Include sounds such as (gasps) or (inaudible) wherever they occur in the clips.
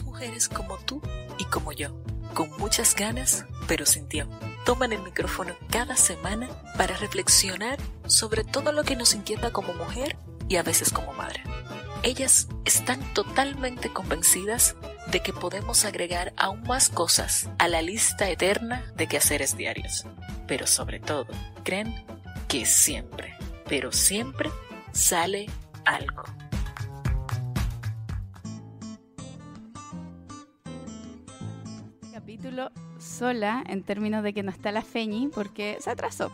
mujeres como tú y como yo, con muchas ganas, pero sin tiempo. Toman el micrófono cada semana para reflexionar sobre todo lo que nos inquieta como mujer y a veces como madre. Ellas están totalmente convencidas de que podemos agregar aún más cosas a la lista eterna de quehaceres diarios. Pero sobre todo, creen que siempre, pero siempre sale algo. Sola en términos de que no está la Feñi porque se atrasó.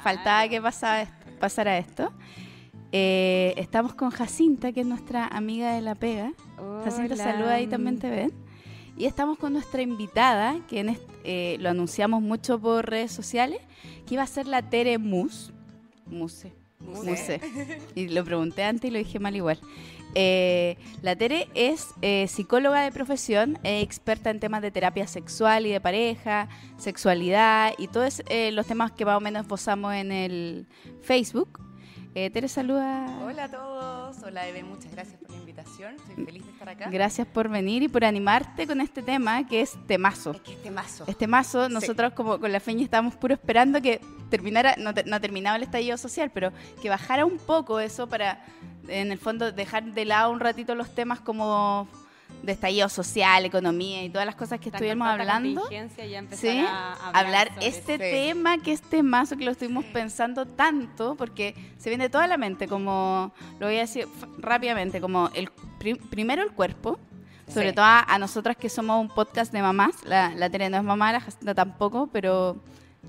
Faltaba que pasara, pasara esto. Eh, estamos con Jacinta, que es nuestra amiga de la pega. Jacinta, saluda ahí también te ven. Y estamos con nuestra invitada, que en eh, lo anunciamos mucho por redes sociales, que iba a ser la Tere Mus. Muse. Muse. (laughs) Y lo pregunté antes y lo dije mal igual. Eh, la Tere es psicóloga de profesión, experta en temas de terapia sexual y de pareja, sexualidad y todos los temas que más o menos esbozamos en el Facebook. Eh, Tere, saluda. Hola a todos. Hola, Eve. Muchas gracias por la invitación. Soy feliz de estar acá. Gracias por venir y por animarte con este tema que es temazo. Es que es temazo. Es temazo. Nosotros, como con la Feña, estábamos puro esperando que terminara, no, no terminaba el estallido social, pero que bajara un poco eso para, en el fondo, dejar de lado un ratito los temas como de estallido social, economía y todas las cosas que estuvimos hablando. ¿Sí? A hablar, este tema que es temazo que lo estuvimos pensando tanto porque se viene toda la mente, como lo voy a decir rápidamente, como el primero el cuerpo, sobre todo a, nosotras que somos un podcast de mamás, la, la Tere no es mamá, la Jacinta tampoco, pero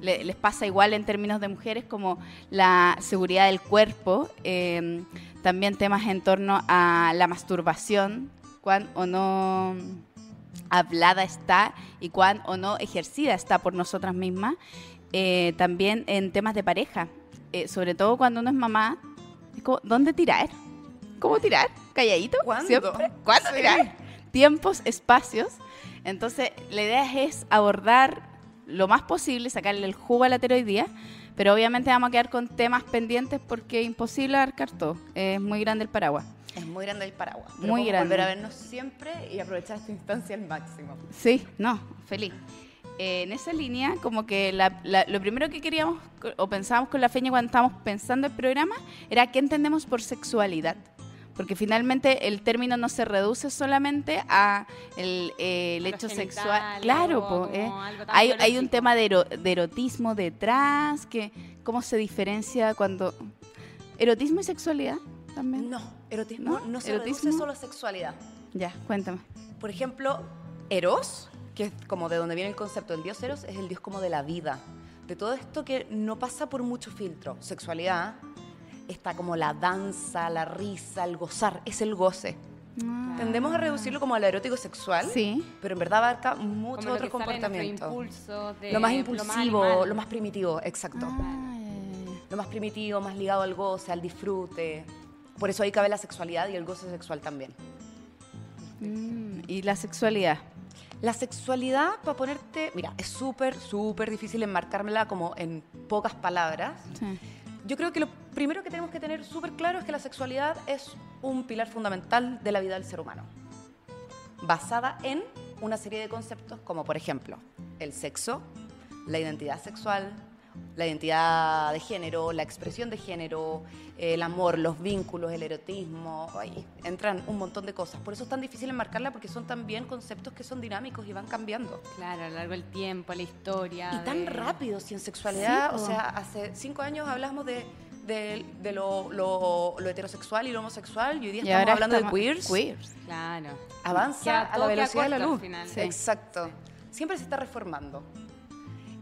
les pasa igual en términos de mujeres como la seguridad del cuerpo, eh, también temas en torno a la masturbación, cuán o no hablada está y cuán o no ejercida está por nosotras mismas. Eh, también en temas de pareja, eh, sobre todo cuando uno es mamá, ¿dónde tirar? ¿Cómo tirar? ¿Calladito? ¿Cuándo? ¿Cuándo tirar? Tiempos, espacios. Entonces, la idea es abordar lo más posible, sacarle el jugo a la día, pero obviamente vamos a quedar con temas pendientes porque es imposible abarcar todo. Es muy grande el paraguas. Es muy grande el paraguas. muy grande. Volver a vernos siempre y aprovechar esta instancia al máximo. Sí, no, feliz. Eh, en esa línea, como que lo primero que queríamos o pensábamos con la feña cuando estábamos pensando el programa era qué entendemos por sexualidad. Porque finalmente el término no se reduce solamente a el, eh, hecho sexual. Claro, eh. hay, hay, un tema de, de erotismo detrás, que cómo se diferencia cuando... ¿Erotismo y sexualidad? No, erotismo no, se reduce solo a sexualidad. Ya, cuéntame. Por ejemplo, Eros, que es como de donde viene el concepto del dios Eros, es el dios como de la vida. De todo esto que no pasa por mucho filtro. Sexualidad está como la danza, la risa, el gozar, es el goce. Ah. Tendemos a reducirlo como al erótico sexual, sí. pero en verdad abarca muchos otros comportamientos. lo más impulsivo, lo más, primitivo, exacto. Ah, lo más primitivo, más ligado al goce, al disfrute. Por eso ahí cabe la sexualidad y el goce sexual también. Mm, ¿Y la sexualidad? La sexualidad, para ponerte, mira, es súper, súper difícil enmarcármela como en pocas palabras. Yo creo que lo primero que tenemos que tener súper claro es que la sexualidad es un pilar fundamental de la vida del ser humano, basada en una serie de conceptos como, por ejemplo, el sexo, la identidad sexual, la identidad de género, la expresión de género, el amor, los vínculos, el erotismo, ahí entran un montón de cosas. Por eso es tan difícil enmarcarla porque son también conceptos que son dinámicos y van cambiando. Claro, a lo largo del tiempo, la historia. Y tan rápido, si en sexualidad, o sea, hace cinco años hablamos de, de, lo, heterosexual y lo homosexual y hoy día estamos hablando de queers. Queers. Claro. Avanza a la velocidad de la luz. Exacto. Siempre se está reformando.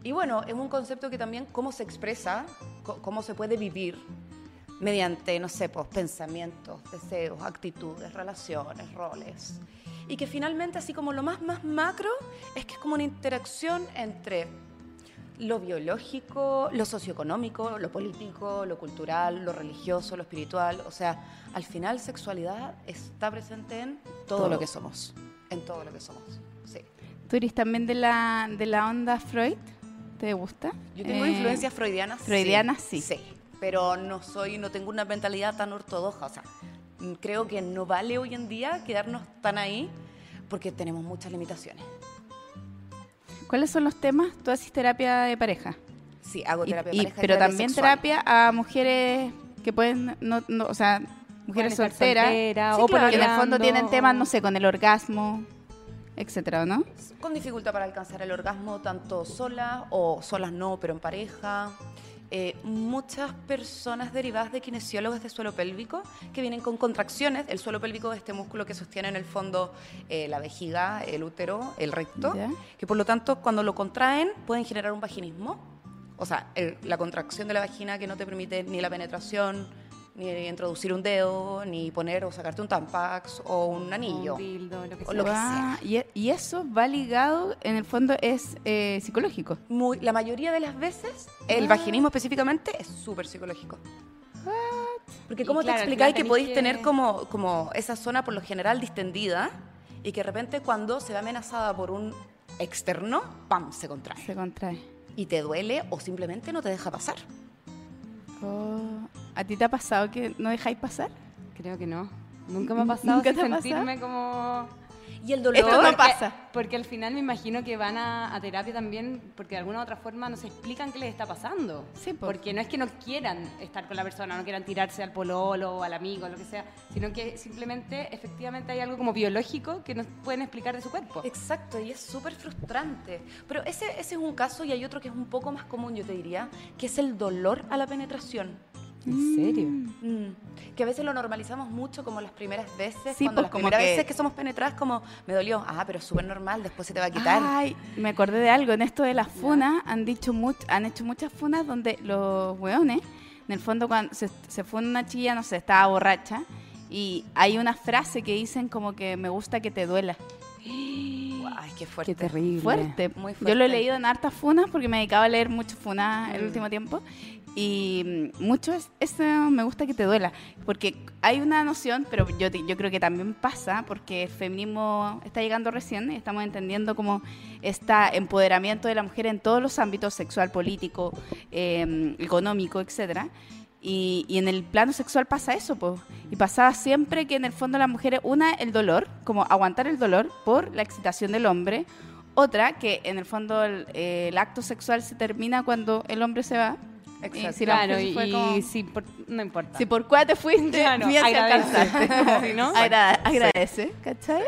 Y bueno, es un concepto que también cómo se expresa, cómo se puede vivir mediante, no sé, pues, pensamientos, deseos, actitudes, relaciones, roles. Y que finalmente, así como lo más, más macro, es que es como una interacción entre lo biológico, lo socioeconómico, lo político, lo cultural, lo religioso, lo espiritual. O sea, al final sexualidad está presente en todo, lo que somos. En todo lo que somos. Sí. ¿Tú eres también de la, de la onda Freud? ¿Te gusta? Yo tengo influencias freudianas. Freudianas, sí. sí. pero no soy, no tengo una mentalidad tan ortodoxa. O sea, creo que no vale hoy en día quedarnos tan ahí. porque tenemos muchas limitaciones. ¿Cuáles son los temas? ¿Tú haces terapia de pareja? Sí, hago terapia de pareja. pero también terapia a mujeres que pueden, no, o sea, mujeres solteras, o que en el fondo tienen temas, no sé, con el orgasmo, etcétera, ¿no? Con dificultad para alcanzar el orgasmo, tanto solas o solas no, pero en pareja. Eh, muchas personas derivadas de kinesiólogos de suelo pélvico que vienen con contracciones. El suelo pélvico es este músculo que sostiene en el fondo eh, la vejiga, el útero, el recto, que por lo tanto cuando lo contraen pueden generar un vaginismo. O sea, la contracción de la vagina que no te permite ni la penetración, ni introducir un dedo, ni poner o sacarte un tampax o un anillo. o lo que sea. Y, eso va ligado, en el fondo, es eh, psicológico. Muy, la mayoría de las veces, el vaginismo específicamente es súper psicológico. Porque ¿cómo te explicáis que podéis tener como, como esa zona por lo general distendida y que de repente cuando se ve amenazada por un externo, ¡pam!, se contrae. Se contrae. Y te duele o simplemente no te deja pasar. Oh. ¿A ti te ha pasado que no dejáis pasar? Creo que no. Nunca me ha (laughs) pasado ¿Nunca sentirme como... Y el dolor no pasa. Porque al final me imagino que van a, terapia también porque de alguna u otra forma nos explican qué les está pasando. Sí, Porque no es que no quieran estar con la persona, no quieran tirarse al pololo o al amigo, lo que sea, sino que simplemente, efectivamente, hay algo como biológico que nos pueden explicar de su cuerpo. Exacto, y es súper frustrante. Pero ese, ese es un caso y hay otro que es un poco más común, yo te diría, que es el dolor a la penetración. ¿En serio? Mm. Que a veces lo normalizamos mucho como las primeras veces. Sí, cuando pues las primeras que... veces que somos penetradas, como me dolió. Ah, pero es súper normal, después se te va a quitar. Ay, me acordé de algo. En esto de las funas, han, dicho han hecho muchas funas donde los weones, en el fondo, cuando se, se fue una chilla, no sé, estaba borracha. Y hay una frase que dicen como que me gusta que te duela. (gasps) Ay, qué fuerte. Qué terrible. Fuerte. Muy fuerte. Yo lo he leído en hartas funas porque me dedicaba a leer mucho funas el mm. último tiempo. Y mucho es, eso me gusta que te duela, porque hay una noción, pero yo, yo creo que también pasa, porque el feminismo está llegando recién y estamos entendiendo como este empoderamiento de la mujer en todos los ámbitos, sexual, político, em, económico, etcétera. Y, y, en el plano sexual pasa eso, pues. Y pasaba siempre que en el fondo la mujer, una, el dolor, como aguantar el dolor por la excitación del hombre. Otra, que en el fondo el, el acto sexual se termina cuando el hombre se va Exacto. Si claro, y, si por, no importa. Si por cuál te fuiste, claro, agradece. (laughs) ¿no? agradece, ¿cachai?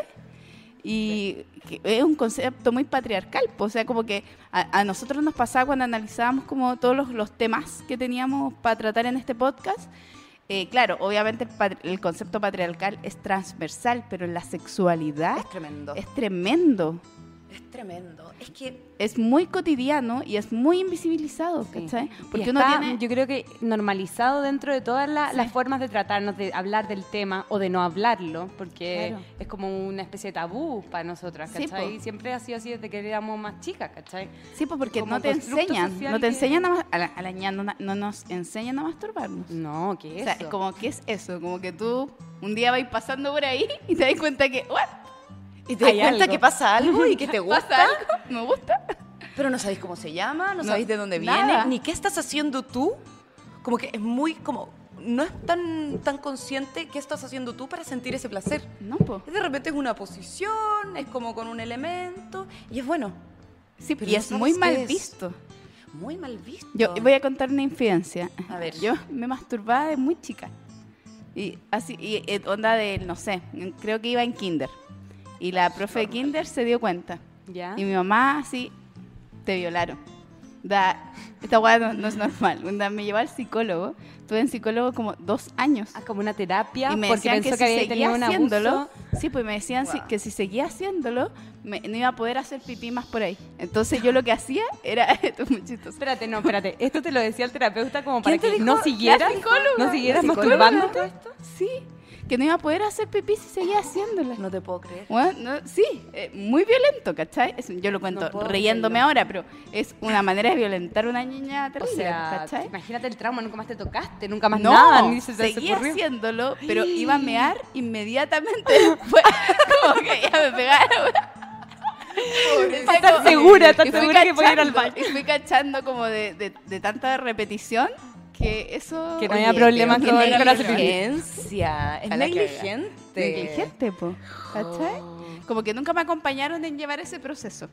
Y es un concepto muy patriarcal, o sea, como que a, nosotros nos pasaba cuando analizábamos como todos los, los temas que teníamos para tratar en este podcast, eh, claro, obviamente el, concepto patriarcal es transversal, pero en la sexualidad es tremendo. Es tremendo. Es tremendo. Es que es muy cotidiano y es muy invisibilizado, ¿cachai? Porque uno tiene... yo creo que normalizado dentro de todas las formas de tratarnos, de hablar del tema o de no hablarlo, porque es como una especie de tabú para nosotras, ¿cachai? y siempre ha sido así desde que éramos más chicas, ¿cachai? Sí, pues porque no te enseñan, no te enseñan a, a, la, a la niña, no, nos enseñan a masturbarnos. No, ¿qué es eso? como, ¿qué es eso? Como que tú un día vais pasando por ahí y te das cuenta que, ¿what? Y te das cuenta que pasa algo y que (laughs) te gusta. ¿Me gusta? Pero no sabéis cómo se llama, no, sabéis de dónde viene, ni qué estás haciendo tú. Como que es muy como no es tan, tan consciente qué estás haciendo tú para sentir ese placer. No, pues. De repente es una posición, es como con un elemento, y es bueno. Sí, pero y es muy mal visto. Muy mal visto. Yo voy a contar una infidencia. A ver. Yo me masturbaba de muy chica. Y así, y eh, onda de, no sé, creo que iba en kinder. Y la profe de kinder se dio cuenta. ¿Ya? Y mi mamá así, te violaron. Da, esta weá no, es normal. me llevó al psicólogo. Estuve en psicólogo como dos años. Ah, como una terapia. Y me decían que, si seguía haciéndolo, sí, pues me decían que si seguía haciéndolo, no iba a poder hacer pipí más por ahí. Entonces yo lo que hacía era (laughs) esto es muy chistoso. Espérate, no, espérate. Esto te lo decía el terapeuta como para que no siguieras, no siguieras masturbando. esto? Sí que no iba a poder hacer pipí si seguía haciéndola. No te puedo creer. Bueno, sí, eh, muy violento, ¿cachai? yo lo cuento riéndome ahora, pero es una manera de violentar a una niña terrible, o sea, ¿cachai? Imagínate el trauma, nunca más te tocaste, nunca más nada, ni se te seguía haciéndolo, pero iba a mear inmediatamente (laughs) Fue como que ya me pegaron. Estás segura, estás segura que voy a ir al baño. Y fui cachando como de, de, de tanta repetición que eso... Que no haya problemas con, la negligencia. Es negligente. Negligente, po. ¿Cachai? Como que nunca me acompañaron en llevar ese proceso.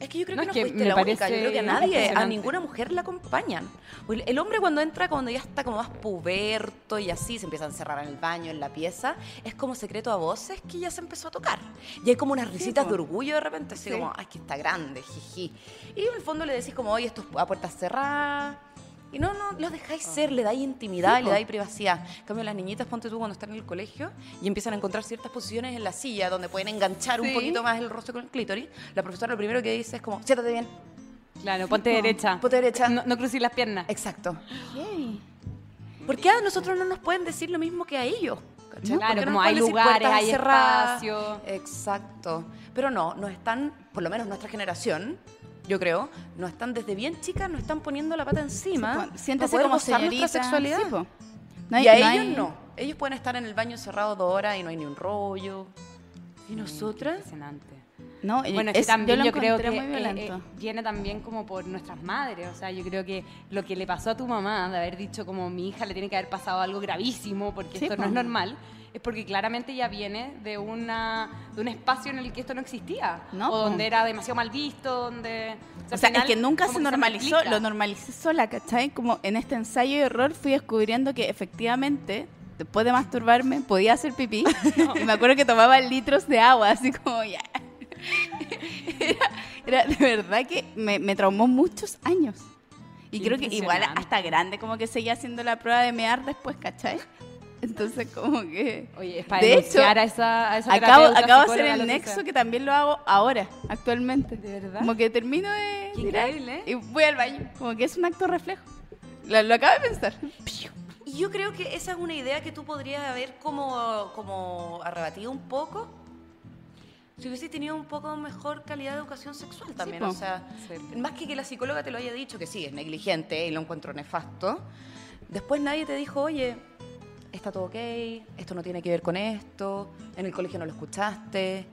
Es que yo creo que no fuiste la única. Yo creo que a nadie, a ninguna mujer la acompañan. El hombre cuando entra, cuando ya está como más puberto y así, se empieza a encerrar en el baño, en la pieza, es como secreto a voces que ya se empezó a tocar. Y hay como unas risitas de orgullo de repente, así como, ay, que está grande, jiji. Y en el fondo le decís como, oye, esto es a puertas cerradas y no, no, los dejáis ser, le dais intimidad, le dais privacidad. En cambio, las niñitas, ponte tú cuando están en el colegio y empiezan a encontrar ciertas posiciones en la silla donde pueden enganchar un poquito más el rostro con el clítoris, la profesora lo primero que dice es como, siéntate bien. Claro, ponte derecha. Ponte derecha. No, no cruces las piernas. Exacto. ¿Por qué a nosotros no nos pueden decir lo mismo que a ellos? Claro, como hay lugares, hay espacio. Exacto. Pero no, nos están, por lo menos nuestra generación, yo creo, no están desde bien chicas, no están poniendo la pata encima. Sí, siéntese como nuestra sexualidad. y a ellos no. Ellos pueden estar en el baño cerrado dos horas y no hay ni un rollo. ¿Y nosotras? Impresionante. No, bueno, es también yo, creo que eh, eh, viene también como por nuestras madres, o sea, yo creo que lo que le pasó a tu mamá de haber dicho como mi hija le tiene que haber pasado algo gravísimo porque esto no es normal, es porque claramente ya viene de, una, de un espacio en el que esto no existía. ¿No? O donde era demasiado mal visto, donde... O sea, es que nunca se normalizó, lo normalicé sola, ¿cachai? Como en este ensayo y error fui descubriendo que efectivamente después de masturbarme podía hacer pipí (laughs) y me acuerdo que tomaba litros de agua, así como ya. (laughs) Era, de verdad que me, me traumó muchos años. Y creo que igual hasta grande como que seguía haciendo la prueba de mear después, ¿cachai? Entonces, como que. Oye, es para de hecho, a esa, a esa acabo, acabo de hacer el nexo que también lo hago ahora, actualmente. ¿De verdad? Como que termino de. increíble. Y voy al baño. Como que es un acto reflejo. Lo, lo acabo de pensar. Y yo creo que esa es una idea que tú podrías haber como, como arrebatido un poco si hubiese tenido un poco mejor calidad de educación sexual también. o sea, más que que la psicóloga te lo haya dicho, que sí, es negligente y lo encuentro nefasto, después nadie te dijo, oye, está todo ok, esto no tiene que ver con esto, en el colegio no lo escuchaste.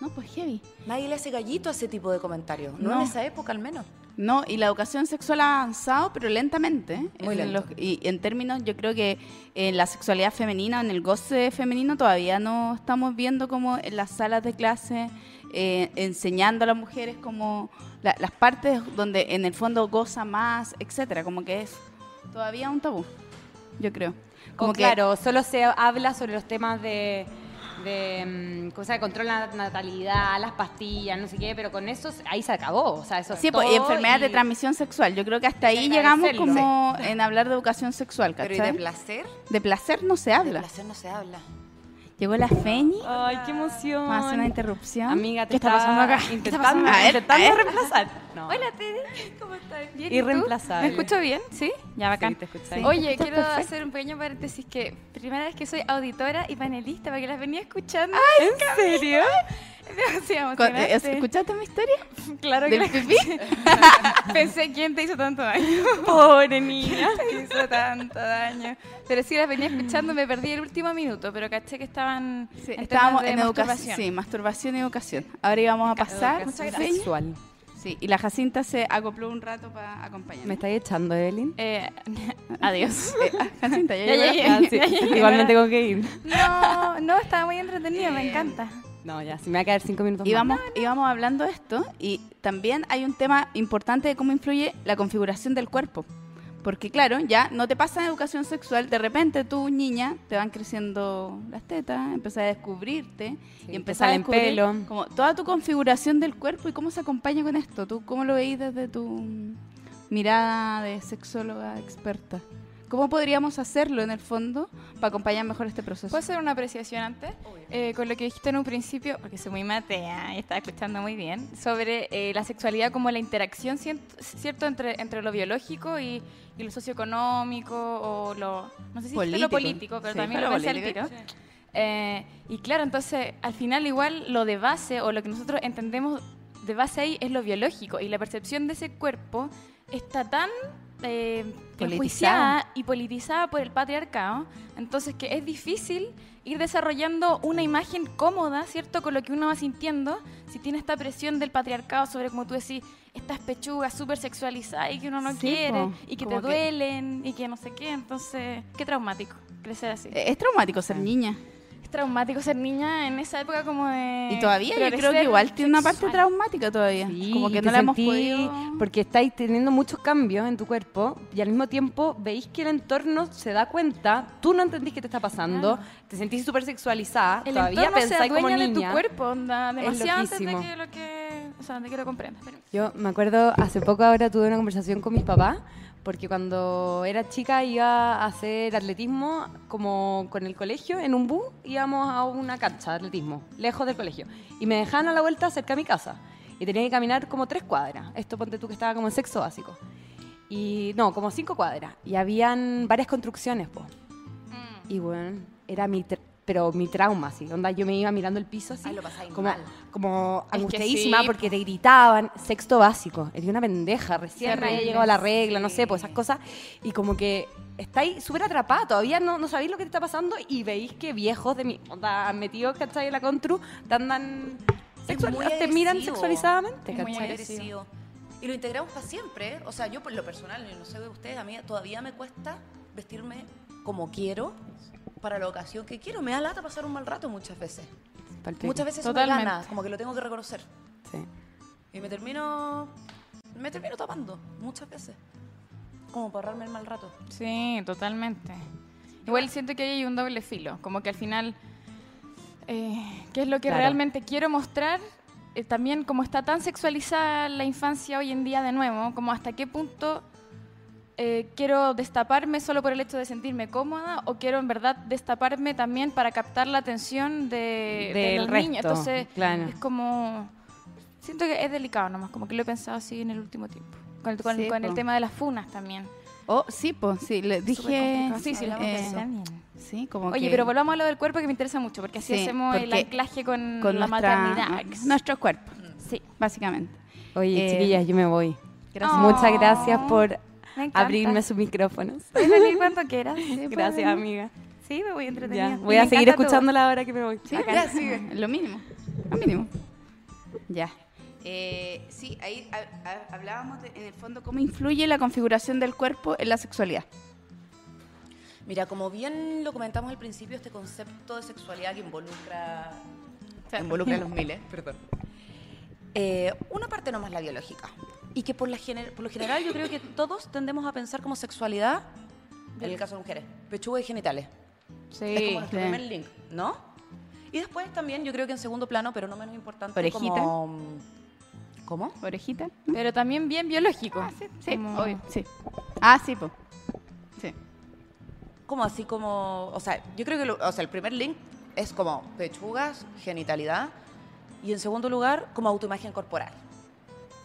No, pues heavy. Nadie le hace gallito a ese tipo de comentarios, no, en esa época al menos. No, y la educación sexual ha avanzado, pero lentamente. ¿eh? Muy lento. y en términos, yo creo que en la sexualidad femenina, en el goce femenino, todavía no estamos viendo como en las salas de clase, eh, enseñando a las mujeres como las partes donde en el fondo goza más, etcétera, como que es todavía un tabú yo creo. Como claro, solo se habla sobre los temas de de mm, cosa de control la natalidad, las pastillas, no sé qué, pero con eso ahí se acabó, o sea, eso Sí, pues, y enfermedades de transmisión sexual. Yo creo que hasta ahí llegamos como en hablar de educación sexual, ¿cachai? Pero de placer? De placer no se habla. De placer no se habla. Llegó la Feñi. Ay, qué emoción. Hacer una interrupción. Amiga, te ¿Qué está pasando acá? Intentando, a intentando reemplazar. (laughs) Hola, Tede. ¿Cómo estás? Bien. Irreemplazable. ¿Me escucho bien? ¿Sí? Ya, bacán. Sí, te Oye, quiero hacer un pequeño paréntesis que primera vez que soy auditora y panelista porque las venía escuchando. Ay, ¿En serio? (laughs) Eh, ¿Escuchaste mi historia? (laughs) Claro que la pipí? (laughs) Pensé, ¿quién te hizo tanto daño? Pobre niña. Te hizo tanto daño. Pero sí, las venía escuchando, me perdí el último minuto, pero caché que estaban sí, Estábamos en educación. Sí, masturbación y educación. Ahora íbamos a pasar. Sexual. Sí, y la Jacinta se acopló un rato para acompañarme. ¿Me estáis echando, Evelyn? Eh, adiós. Eh, ah, Jacinta, ya, llegué. Igual me tengo que ir. No, no, estaba muy entretenido, me encanta. No, ya, si me va a caer cinco minutos íbamos, más. Íbamos hablando esto y también hay un tema importante de cómo influye la configuración del cuerpo. Porque claro, ya no te pasa en educación sexual, de repente tú, niña, te van creciendo las tetas, empezás a descubrirte y empezás a descubrir pelo. como toda tu configuración del cuerpo y cómo se acompaña con esto. ¿Tú cómo lo veis desde tu mirada de sexóloga experta? ¿Cómo podríamos hacerlo en el fondo para acompañar mejor este proceso? ¿Puedo hacer una apreciación antes? Eh, con lo que dijiste en un principio, porque soy muy matea y estaba escuchando muy bien, sobre eh, la sexualidad como la interacción, ¿cierto?, entre, entre lo biológico y, lo socioeconómico o lo, no sé si es lo político, pero también lo pensé al tiro. Eh, y claro, entonces, al final igual lo de base o lo que nosotros entendemos de base ahí es lo biológico y la percepción de ese cuerpo está tan eh, enjuiciada y politizada por el patriarcado, entonces que es difícil ir desarrollando una imagen cómoda, ¿cierto? Con lo que uno va sintiendo, si tiene esta presión del patriarcado sobre, como tú decís, estas pechugas súper sexualizadas y que uno no quiere y que te duelen y que no sé qué. Entonces, qué traumático crecer así. Es traumático ser niña traumático ser niña en esa época como de... Y todavía yo creo que igual tiene una parte traumática todavía. como que no la hemos podido... Porque estáis teniendo muchos cambios en tu cuerpo y al mismo tiempo veis que el entorno se da cuenta, tú no entendís qué te está pasando, te sentís súper sexualizada, el todavía pensáis como niña. de tu cuerpo, onda, demasiado antes de que lo que... O sea, de que lo comprendas. Yo me acuerdo, hace poco ahora tuve una conversación con mis papás porque cuando era chica iba a hacer atletismo como con el colegio, en un bus íbamos a una cancha de atletismo, lejos del colegio, y me dejaban a la vuelta cerca de mi casa, y tenía que caminar como tres cuadras, esto ponte tú que estaba como en sexo básico, y no, como cinco cuadras, y habían varias construcciones, pues. Y bueno, era mi pero mi trauma, así, onda, yo me iba mirando el piso así, como, como angustiadísima porque te gritaban, sexto básico, era una pendeja, recién había llegado a la regla, no sé, pues esas cosas, y como que estáis súper atrapados, todavía no, no sabéis lo que te está pasando y veis que viejos de mi, onda, metidos, ¿cachai? En la constru, te andan, te miran sexualizadamente, ¿cachai? Y lo integramos para siempre, o sea, yo por lo personal, no sé de ustedes, a mí todavía me cuesta vestirme como quiero para la ocasión que quiero. Me da lata pasar un mal rato muchas veces. Muchas veces me gana, como que lo tengo que reconocer. Sí. Y me termino me termino tapando muchas veces. Como para ahorrarme el mal rato. Sí, totalmente. Igual siento que hay un doble filo, como que al final eh, qué es lo que realmente quiero mostrar eh, también como está tan sexualizada la infancia hoy en día de nuevo, como hasta qué punto eh, quiero destaparme solo por el hecho de sentirme cómoda o quiero en verdad destaparme también para captar la atención de, del de niños. Entonces es como... Siento que es delicado nomás, como que lo he pensado así en el último tiempo. Con, el, tema de las funas también. Oh, sí, pues, sí, le dije... Sí, sí, lo eh, también. Sí, como Oye, pero volvamos a lo del cuerpo que me interesa mucho, porque así hacemos el anclaje con, la maternidad. Nuestro cuerpo, sí, básicamente. Oye, eh, chiquillas, yo me voy. Gracias. Muchas gracias por abrirme sus micrófonos. (laughs) Puedes venir cuando quieras. Gracias, amiga. Sí, me voy entretenida. Voy a seguir escuchándola ahora que me voy. Sí, ya, sigue. Lo mínimo. Lo mínimo. Ya. Eh, sí, ahí hablábamos en el fondo cómo influye la configuración del cuerpo en la sexualidad. Mira, como bien lo comentamos al principio, este concepto de sexualidad que involucra, involucra a los miles, perdón. Eh, una parte nomás la biológica, y que por, la por lo general yo creo que todos tendemos a pensar como sexualidad, en el caso de mujeres, pechuga y genitales. Sí. Es como nuestro primer link, ¿no? Y después también yo creo que en segundo plano, pero no menos importante, Orejita. como... ¿Cómo? Orejita. Pero también bien biológico. Ah, sí, sí, sí. Ah, sí, pues. Sí. Como así como... O sea, yo creo que o sea, el primer link es como pechugas, genitalidad, y en segundo lugar, como autoimagen corporal.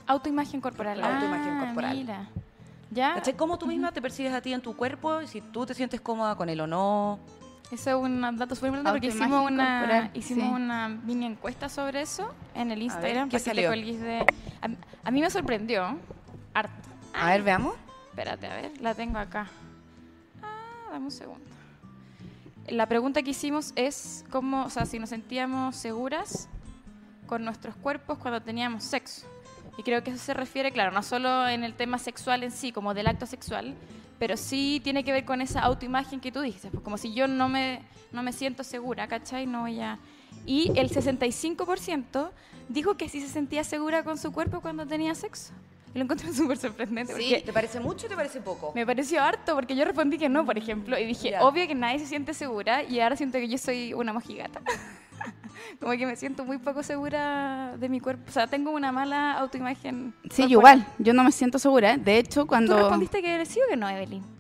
Autoimagen corporal. Autoimagen ah, corporal. Mira. ¿Ya? ¿Cómo tú misma te percibes a ti en tu cuerpo? Si tú te sientes cómoda con él o no. Eso es un dato súper importante porque hicimos una, hicimos una mini encuesta sobre eso en el Instagram. ¿Qué salió? De, a, mí me sorprendió harto. A ver, veamos. Espérate, a ver, la tengo acá. Ah, dame un segundo. La pregunta que hicimos es cómo, o sea, si nos sentíamos seguras con nuestros cuerpos cuando teníamos sexo. Y creo que eso se refiere, claro, no solo en el tema sexual en sí, como del acto sexual, pero sí tiene que ver con esa autoimagen que tú dices, pues como si yo no me, no me siento segura, ¿cachai? No voy a... Y el 65% dijo que sí se sentía segura con su cuerpo cuando tenía sexo. Y lo encontré (laughs) súper sorprendente. Sí, ¿te parece mucho o te parece poco? Me pareció harto, porque yo respondí que no, por ejemplo, y dije, obvio que nadie se siente segura, y ahora siento que yo soy una mojigata. (laughs) (laughs) como que me siento muy poco segura de mi cuerpo. O sea, tengo una mala autoimagen. Sí, igual. Yo no me siento segura. ¿eh? De hecho, cuando... ¿Tú respondiste que eres sí o que no, Evelyn?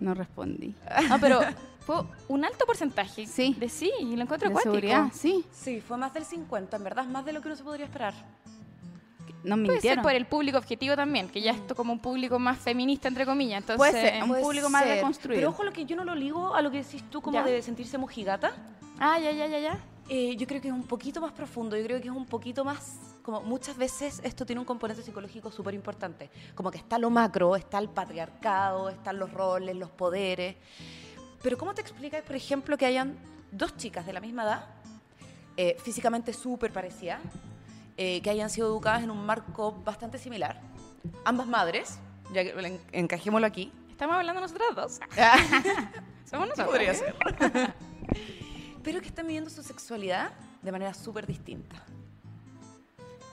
no respondí. No, (laughs) pero fue un alto porcentaje sí. de sí, y lo encuentro de seguridad, sí. Sí, fue más del 50, en verdad, más de lo que uno se podría esperar. No Puede ser por el público objetivo también, que ya es como un público más feminista, entre comillas. Entonces, puede ser, un público más deconstruido. Pero ojo, lo que yo no lo ligo a lo que decís tú, como de sentirse mojigata. Ah, ya, ya, ya, ya. Eh, yo creo que es un poquito más profundo, yo creo que es un poquito más, como muchas veces esto tiene un componente psicológico súper importante, como que está lo macro, está el patriarcado, están los roles, los poderes, pero ¿cómo te explicas, por ejemplo, que hayan dos chicas de la misma edad, eh, físicamente súper parecidas, eh, que hayan sido educadas en un marco bastante similar. Ambas madres, ya que encajémoslo aquí. Estamos hablando nosotros dos. (laughs) Somos nosotros. Podría ser. (laughs) Pero que están viviendo su sexualidad de manera súper distinta.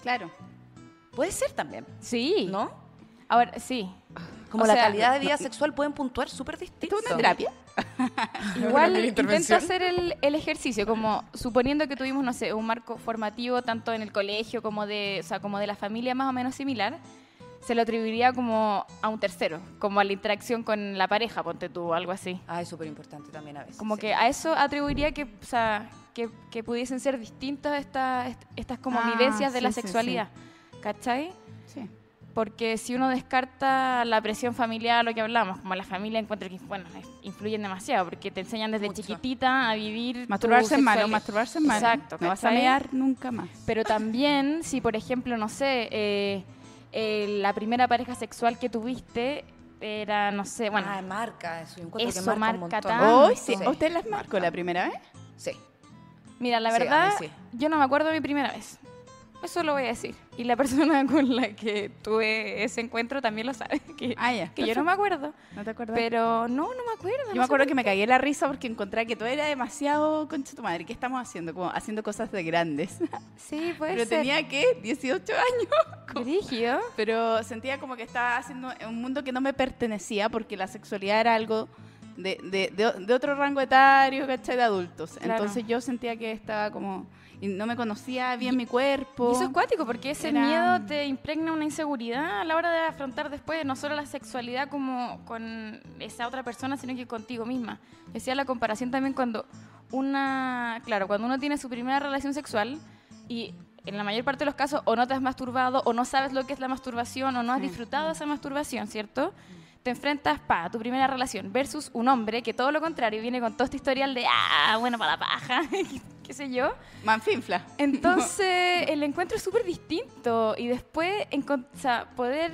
Claro. Puede ser también. Sí. ¿No? Ahora, sí. Como la calidad de vida sexual pueden puntuar súper distinto. ¿Es una terapia? (laughs) Igual intento hacer el, el, ejercicio, como suponiendo que tuvimos, no sé, un marco formativo tanto en el colegio como de, o sea, como de la familia más o menos similar, se lo atribuiría como a un tercero, como a la interacción con la pareja, ponte tú, algo así. Ah, es súper importante también a veces. Como que a eso atribuiría que, o sea, que, que pudiesen ser distintas estas, estas como ah, vivencias de la sexualidad. ¿Cachai? Sí. Porque si uno descarta la presión familiar, lo que hablamos, como la familia encuentra que, bueno, influyen demasiado, porque te enseñan desde chiquitita a vivir. Masturbarse es malo, masturbarse es malo. Exacto. No vas a mear nunca más. Pero también, si por ejemplo, no sé, eh, eh, la primera pareja sexual que tuviste era, no sé, bueno. Ah, marca, eso, eso marca, tanto. sí. ¿Usted las marcó la primera vez? Sí. Mira, la verdad, yo no me acuerdo de mi primera vez. Eso lo voy a decir. Y la persona (laughs) con la que tuve ese encuentro también lo sabe. Que, ah, ya. que yo no me acuerdo. ¿No te acuerdas? Pero no, no me acuerdo. Yo me acuerdo que me cagué la risa porque encontré que todo era demasiado concha tu madre. ¿Qué estamos haciendo? Como haciendo cosas de grandes. (laughs) Sí, puede Pero tenía que 18 años. (laughs) Dirigio. Pero sentía como que estaba haciendo un mundo que no me pertenecía porque la sexualidad era algo de, de, de, otro rango etario, ¿cachai? De adultos. Entonces yo sentía que estaba como y no me conocía bien mi cuerpo. Y eso es cuático, porque ese miedo te impregna una inseguridad a la hora de afrontar después no solo la sexualidad como con esa otra persona, sino que contigo misma. Decía la comparación también cuando una, claro, cuando uno tiene su primera relación sexual y en la mayor parte de los casos o no te has masturbado o no sabes lo que es la masturbación o no has disfrutado esa masturbación, ¿cierto? te enfrentas pa, tu primera relación versus un hombre que todo lo contrario viene con todo este historial de, ah, bueno, para la paja, (laughs) qué sé yo. Manfinfla. Entonces, (laughs) el encuentro es súper distinto y después o poder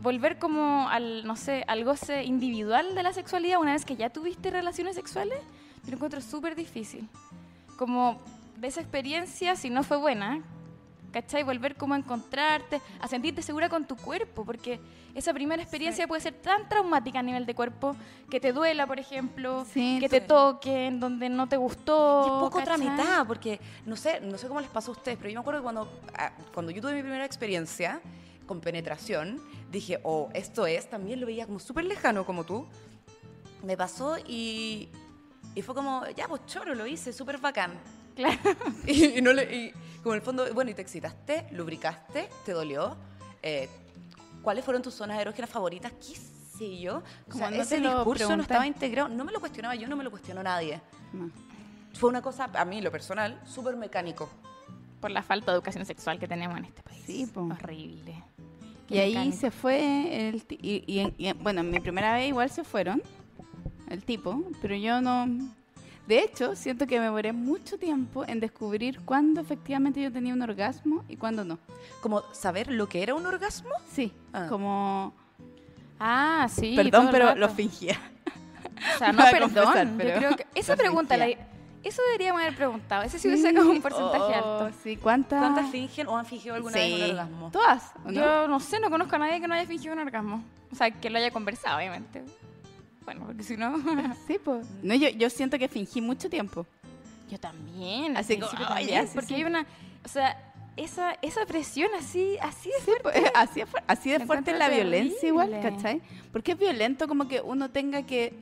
volver como al, no sé, al goce individual de la sexualidad una vez que ya tuviste relaciones sexuales, yo lo encuentro súper difícil. Como de esa experiencia, si no fue buena, ¿cachai? Volver como a encontrarte, a sentirte segura con tu cuerpo, porque esa primera experiencia puede ser tan traumática a nivel de cuerpo, que te duela, por ejemplo, que te toquen, donde no te gustó. Y es poco tramitada, porque no sé, no sé cómo les pasó a ustedes, pero yo me acuerdo que cuando, ah, cuando yo tuve mi primera experiencia con penetración, dije, oh, esto es, también lo veía como súper lejano como tú. Me pasó y, y fue como, ya, pues choro, lo hice, súper bacán. (laughs) Claro. Y, no le, y como en el fondo, bueno, y te excitaste, lubricaste, te dolió. Eh, ¿Cuáles fueron tus zonas erógenas favoritas? ¿Qué sé yo? Como ese discurso no estaba integrado. No me lo cuestionaba yo, no me lo cuestionó nadie. Fue una cosa, a mí, lo personal, súper mecánico. Por la falta de educación sexual que tenemos en este país. Sí, Horrible. y ahí se fue el y, y, bueno, en mi primera vez igual se fueron el tipo, pero yo no de hecho, siento que me demoré mucho tiempo en descubrir cuándo efectivamente yo tenía un orgasmo y cuándo no. ¿Como saber lo que era un orgasmo? Sí, ah. como... Ah, sí. Perdón, pero lo fingía. O sea, (laughs) no, perdón. Pero yo creo que (laughs) esa pregunta, la, eso deberíamos haber preguntado. Ese sí hubiese sacado un porcentaje oh, alto. Sí, ¿cuántas? ¿Cuántas fingen o han fingido alguna vez un orgasmo? ¿Todas? Yo no sé, no conozco a nadie que no haya fingido un orgasmo. O sea, que lo haya conversado, obviamente. Bueno, porque si no. (laughs) sí, pues. No, yo, yo siento que fingí mucho tiempo. Yo también. Así como, también, porque hay una. O sea, esa, esa presión así, así de fuerte. así, (laughs) así de fuerte es la violencia igual, ¿cachai? Porque es violento como que uno tenga que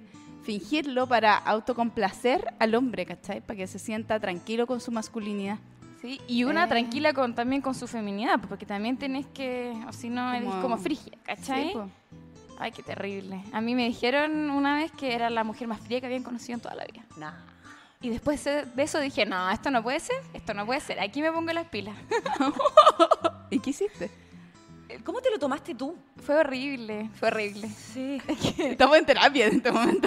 fingirlo para autocomplacer al hombre, ¿cachai? Para que se sienta tranquilo con su masculinidad. Sí, y una eh. tranquila con, también con su feminidad, porque también tenés que, o si no, eres como frigia, ¿cachai? Sí, Ay, qué terrible. A mí me dijeron una vez que era la mujer más fría que habían conocido en toda la vida. Nah. Y después de eso dije, no, esto no puede ser, esto no puede ser, aquí me pongo las pilas. (laughs) ¿Y qué hiciste? ¿Cómo te lo tomaste tú? Fue horrible, fue horrible. Sí. (laughs) Estamos en terapia en este momento.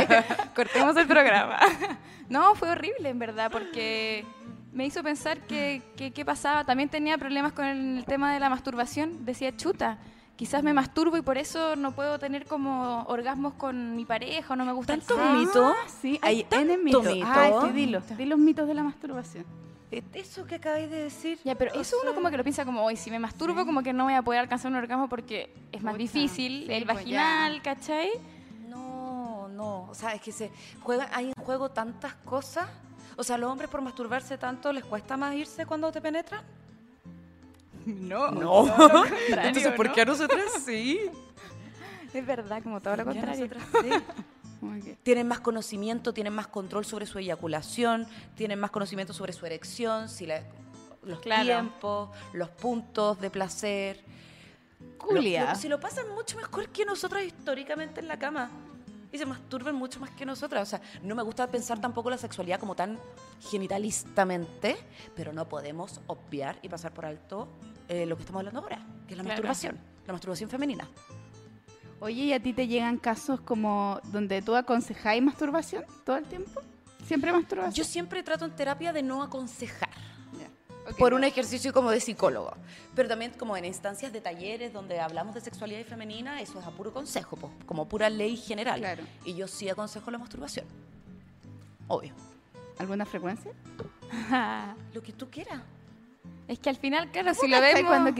(laughs) Cortemos el programa. No, fue horrible en verdad, porque me hizo pensar que qué pasaba. También tenía problemas con el tema de la masturbación. Decía, chuta, quizás me masturbo y por eso no puedo tener como orgasmos con mi pareja o no me gusta ¿Tantos mitos? Sí, hay, N mitos. Mito. sí, dilo. Di los mitos de la masturbación. eso que acabáis de decir. Ya, pero eso uno como que lo piensa como, hoy si me masturbo, como que no voy a poder alcanzar un orgasmo porque es más difícil, el pues vaginal, ¿cachai? No, no. O sea, es que se juega, hay en juego tantas cosas. O sea, a los hombres por masturbarse tanto les cuesta más irse cuando te penetran. (laughs) No. No. (laughs) Entonces, ¿por qué a nosotras sí? (laughs) Es verdad, como todo lo contrario. Sí. tienen más conocimiento, tienen más control sobre su eyaculación, tienen más conocimiento sobre su erección, si los tiempos, los puntos de placer. Julia. si lo pasan mucho mejor que nosotras históricamente en la cama. Y se masturben mucho más que nosotras. O sea, no me gusta pensar tampoco la sexualidad como tan genitalistamente, pero no podemos obviar y pasar por alto eh, lo que estamos hablando ahora, que es la masturbación, la masturbación femenina. Oye, ¿y a ti te llegan casos como donde tú aconsejáis masturbación todo el tiempo? ¿Siempre masturbación? Yo siempre trato en terapia de no aconsejar. Por un ejercicio como de psicólogo. Pero también como en instancias de talleres donde hablamos de sexualidad y femenina, eso es a puro consejo, como pura ley general. Y yo sí aconsejo la masturbación. Obvio. ¿Alguna frecuencia? Lo que tú quieras. Es que al final, claro, si lo vemos cuando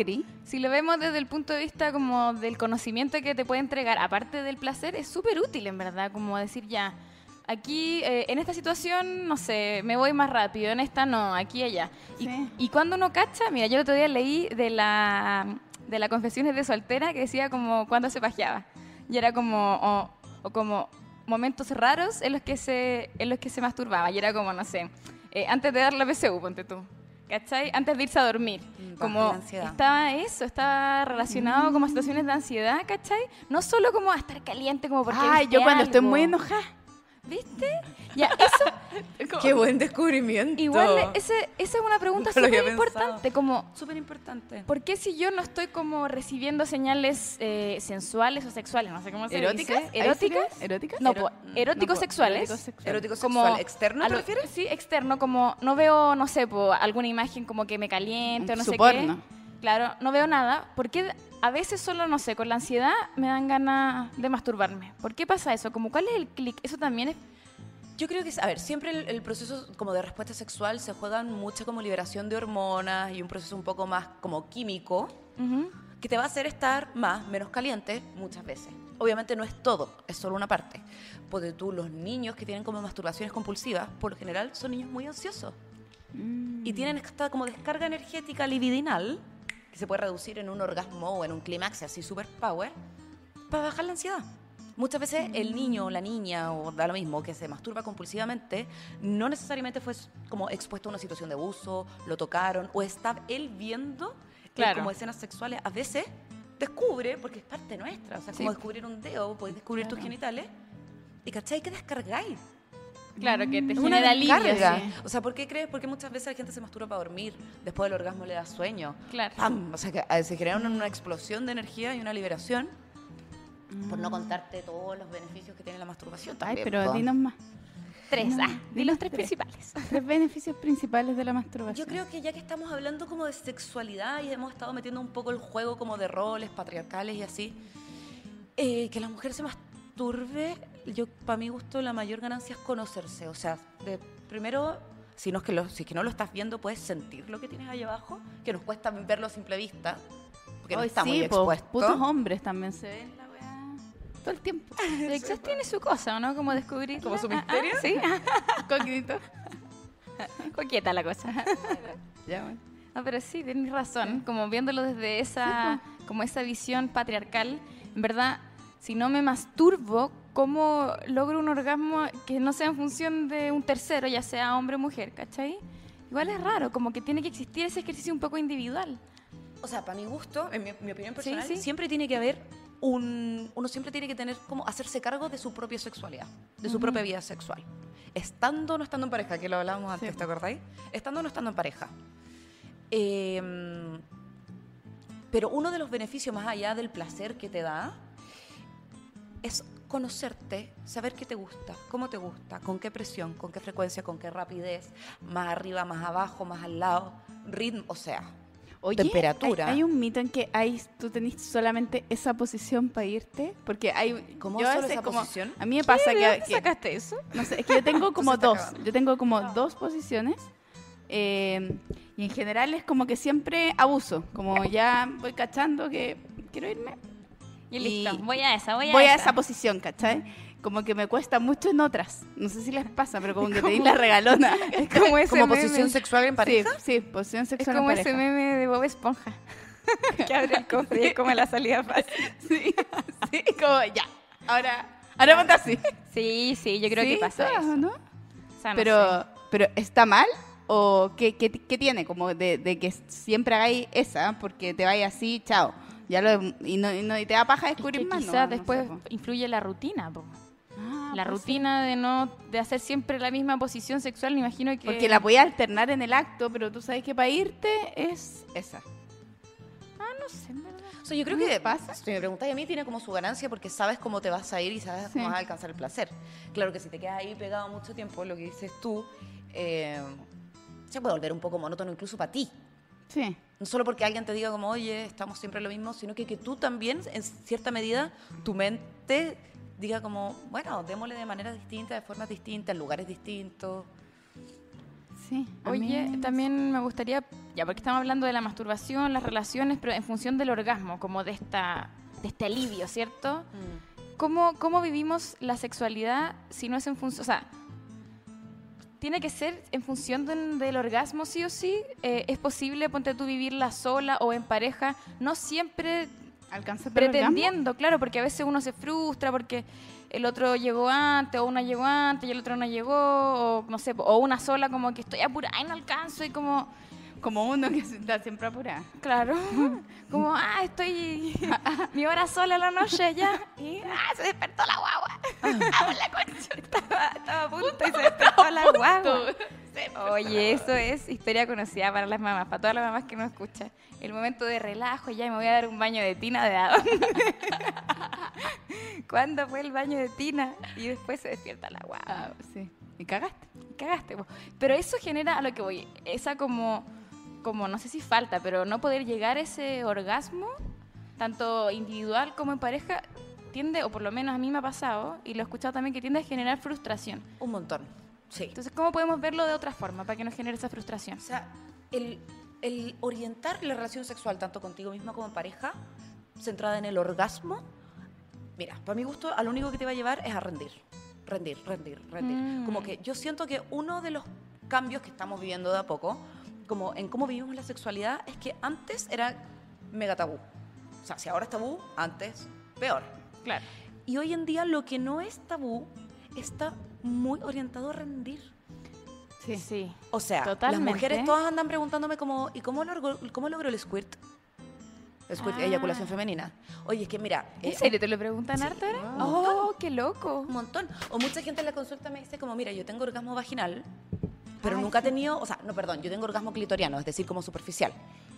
si lo vemos desde el punto de vista como del conocimiento que te puede entregar, aparte del placer, es súper útil en verdad, como decir ya, aquí eh, en esta situación, no sé, me voy más rápido, en esta no, aquí allá. Y, y cuando uno cacha, mira, yo el otro día leí de la de las confesiones de soltera que decía como cuando se pajeaba. Y era como o, o, como momentos raros en los que se en los que se masturbaba. Y era como, no sé, eh, antes de dar la PSU, ponte tú. ¿cachai? Antes de irse a dormir. Mm, como estaba eso, estaba relacionado como a situaciones de ansiedad, ¿cachai? No solo como a estar caliente, como porque. Ay, yo cuando estoy muy enojada. ¿Viste? Ya, eso. (laughs) Qué buen descubrimiento. Igual, ese, esa es una pregunta súper importante. Como, súper importante. ¿Por qué si yo no estoy como recibiendo señales eh, sensuales o sexuales? No sé cómo se ¿Eróticas? dice. ¿Eróticas? ¿Eróticas? No, eróticos sexuales. Erótico sexual. ¿Externo te refieres? Sí, externo. Como no veo, no sé, alguna imagen como que me caliente o no sé qué. Claro, no veo nada. ¿Por qué a veces solo, no sé, con la ansiedad me dan ganas de masturbarme? ¿Por qué pasa eso? Como, ¿Cuál es el clic? Eso también es... Yo creo que, a ver, siempre el, proceso como de respuesta sexual se juega mucho como liberación de hormonas y un proceso un poco más como químico que te va a hacer estar más, menos caliente muchas veces. Obviamente no es todo, es solo una parte. Porque tú, los niños que tienen como masturbaciones compulsivas, por lo general son niños muy ansiosos. Y tienen esta como descarga energética libidinal que se puede reducir en un orgasmo o en un clímax así super power, para bajar la ansiedad. Muchas veces el niño o la niña, o da lo mismo, que se masturba compulsivamente, no necesariamente fue como expuesto a una situación de abuso, lo tocaron, o está él viendo como escenas sexuales. A veces descubre, porque es parte nuestra, o sea, como descubrir un dedo, podéis descubrir tus genitales, y ¿cachai? que descargáis. Claro, que te genera alivio. O sea, ¿por qué crees? Porque muchas veces la gente se masturba para dormir, después del orgasmo le da sueño. Claro. O sea, que se genera una, explosión de energía y una liberación. Por no contarte todos los beneficios que tiene la masturbación también. Ay, pero dinos más. Tres, ah, di los tres, principales. (laughs) Tres beneficios principales de la masturbación. Yo creo que ya que estamos hablando como de sexualidad y hemos estado metiendo un poco el juego como de roles patriarcales y así, eh, que la mujer se masturbe yo para mi gusto la mayor ganancia es conocerse, o sea, de, primero si no es que lo, si que no lo estás viendo puedes sentir lo que tienes ahí abajo, que nos cuesta verlo a simple vista, porque no está muy expuesto. putos hombres también se ven la weá todo el tiempo. (laughs) Sexo tiene su cosa, ¿no? Como descubrir como su misterio. sí. (laughs) Coquito. (laughs) Coquieta la cosa. ya, bueno. No, pero sí, tienes razón. Como viéndolo desde esa, como esa visión patriarcal, en verdad, si no me masturbo, cómo logro un orgasmo que no sea en función de un tercero, ya sea hombre o mujer, ¿cachai? Igual es raro, como que tiene que existir ese ejercicio un poco individual. O sea, para mi gusto, en mi, opinión personal, siempre tiene que haber un... Uno siempre tiene que tener como hacerse cargo de su propia sexualidad, de su propia vida sexual. Estando o no estando en pareja, que lo hablábamos antes, ¿te acordáis? Estando o no estando en pareja. Em, pero uno de los beneficios más allá del placer que te da es conocerte, saber qué te gusta, cómo te gusta, con qué presión, con qué frecuencia, con qué rapidez, más arriba, más abajo, más al lado, ritmo, o sea, temperatura. Hay, un mito en que hay, tú tenés solamente esa posición para irte, porque hay... ¿Cómo yo solo esa posición? A mí me pasa que, sacaste eso? No sé, es que yo tengo (laughs) como dos, yo tengo como dos posiciones Eh, y en general es como que siempre abuso, como ya voy cachando que quiero irme. Y, listo, voy a esa, voy a voy esa. a esa posición, ¿cachai? Como que me cuesta mucho en otras. No sé si les pasa, pero como que te di la regalona. (laughs) Es (laughs) como ese ¿Como posición sexual en pareja? Sí, sí posición sexual en pareja. Es como ese meme de Bob Esponja. (laughs) que abre el cofre y es como la salida fácil. Sí, sí, como ya. Ahora, ahora monta así. Sí, sí, yo creo que pasa eso. ¿no? pero, pero ¿está mal? ¿O qué, qué, qué tiene? Como de, de, que siempre hagáis esa, porque te vayas así, chao. Ya lo, y, no, y, no, y te da paja descubrir más. Quizás después influye la rutina, po. Ah, la rutina de no de hacer siempre la misma posición sexual, me imagino que porque la voy a alternar en el acto, pero tú sabes que para irte es esa. Ah, no sé, verdad. O sea, yo creo que pasa. Si me preguntas a mí, tiene como su ganancia porque sabes cómo te vas a ir y sabes cómo vas a alcanzar el placer. Claro que si te quedas ahí pegado mucho tiempo, lo que dices tú, eh, se puede volver un poco monótono incluso para ti. Sí. No solo porque alguien te diga como, oye, estamos siempre lo mismo, sino que, que tú también, en cierta medida, tu mente diga como, bueno, démosle de manera distinta, de formas distintas, lugares distintos. Sí. Oye, también me gustaría, ya porque estamos hablando de la masturbación, las relaciones, pero en función del orgasmo, como de esta de este alivio, ¿cierto? Mm. ¿Cómo, ¿Cómo vivimos la sexualidad si no es en función, o sea, tiene que ser en función del orgasmo, sí o sí. Eh, es posible, ponte tú, vivirla sola o en pareja. No siempre alcanzar pretendiendo, claro, porque a veces uno se frustra porque el otro llegó antes o una llegó antes y el otro no llegó o no sé, o una sola como que estoy apurada y no alcanzo y como como uno que está siempre apurada. Claro. (laughs) Como, ah, estoy (laughs) mi hora sola en la noche ya. Y ah, se despertó la guagua. Ah, (laughs) la concha. Estaba, estaba, a punto y se despertó la guagua. Oye, eso es historia conocida para las mamás, para todas las mamás que no escuchan. El momento de relajo, ya me voy a dar un baño de tina de adón. ¿Cuándo fue el baño de tina? Y después se despierta la guagua. Ah, sí. Y cagaste. Y cagaste. Pero eso genera a lo que voy. Esa como como no sé si falta, pero no poder llegar a ese orgasmo, tanto individual como en pareja, tiende, o por lo menos a mí me ha pasado, y lo he escuchado también, que tiende a generar frustración. Un montón, sí. Entonces, ¿cómo podemos verlo de otra forma para que no genere esa frustración? O sea, el, el orientar la relación sexual, tanto contigo misma como en pareja, centrada en el orgasmo, mira, para mi gusto, a lo único que te va a llevar es a rendir. Rendir, rendir, rendir. Mm. Como que yo siento que uno de los cambios que estamos viviendo de a poco como en cómo vivimos la sexualidad es que antes era mega tabú. O sea, si ahora es tabú, antes peor. Claro. Y hoy en día lo que no es tabú está muy orientado a rendir. Sí, sí. O sea, las mujeres todas andan preguntándome como, ¿y cómo logro, cómo logro el squirt? El squirt, ah. eyaculación femenina. Oye, es que mira... ¿En eh, serio te lo preguntan sí, harto Oh, qué loco. Un montón. O mucha gente en la consulta me dice como, mira, yo tengo orgasmo vaginal, pero nunca he tenido, o sea, no, perdón, yo tengo orgasmo clitoriano, es decir, como superficial,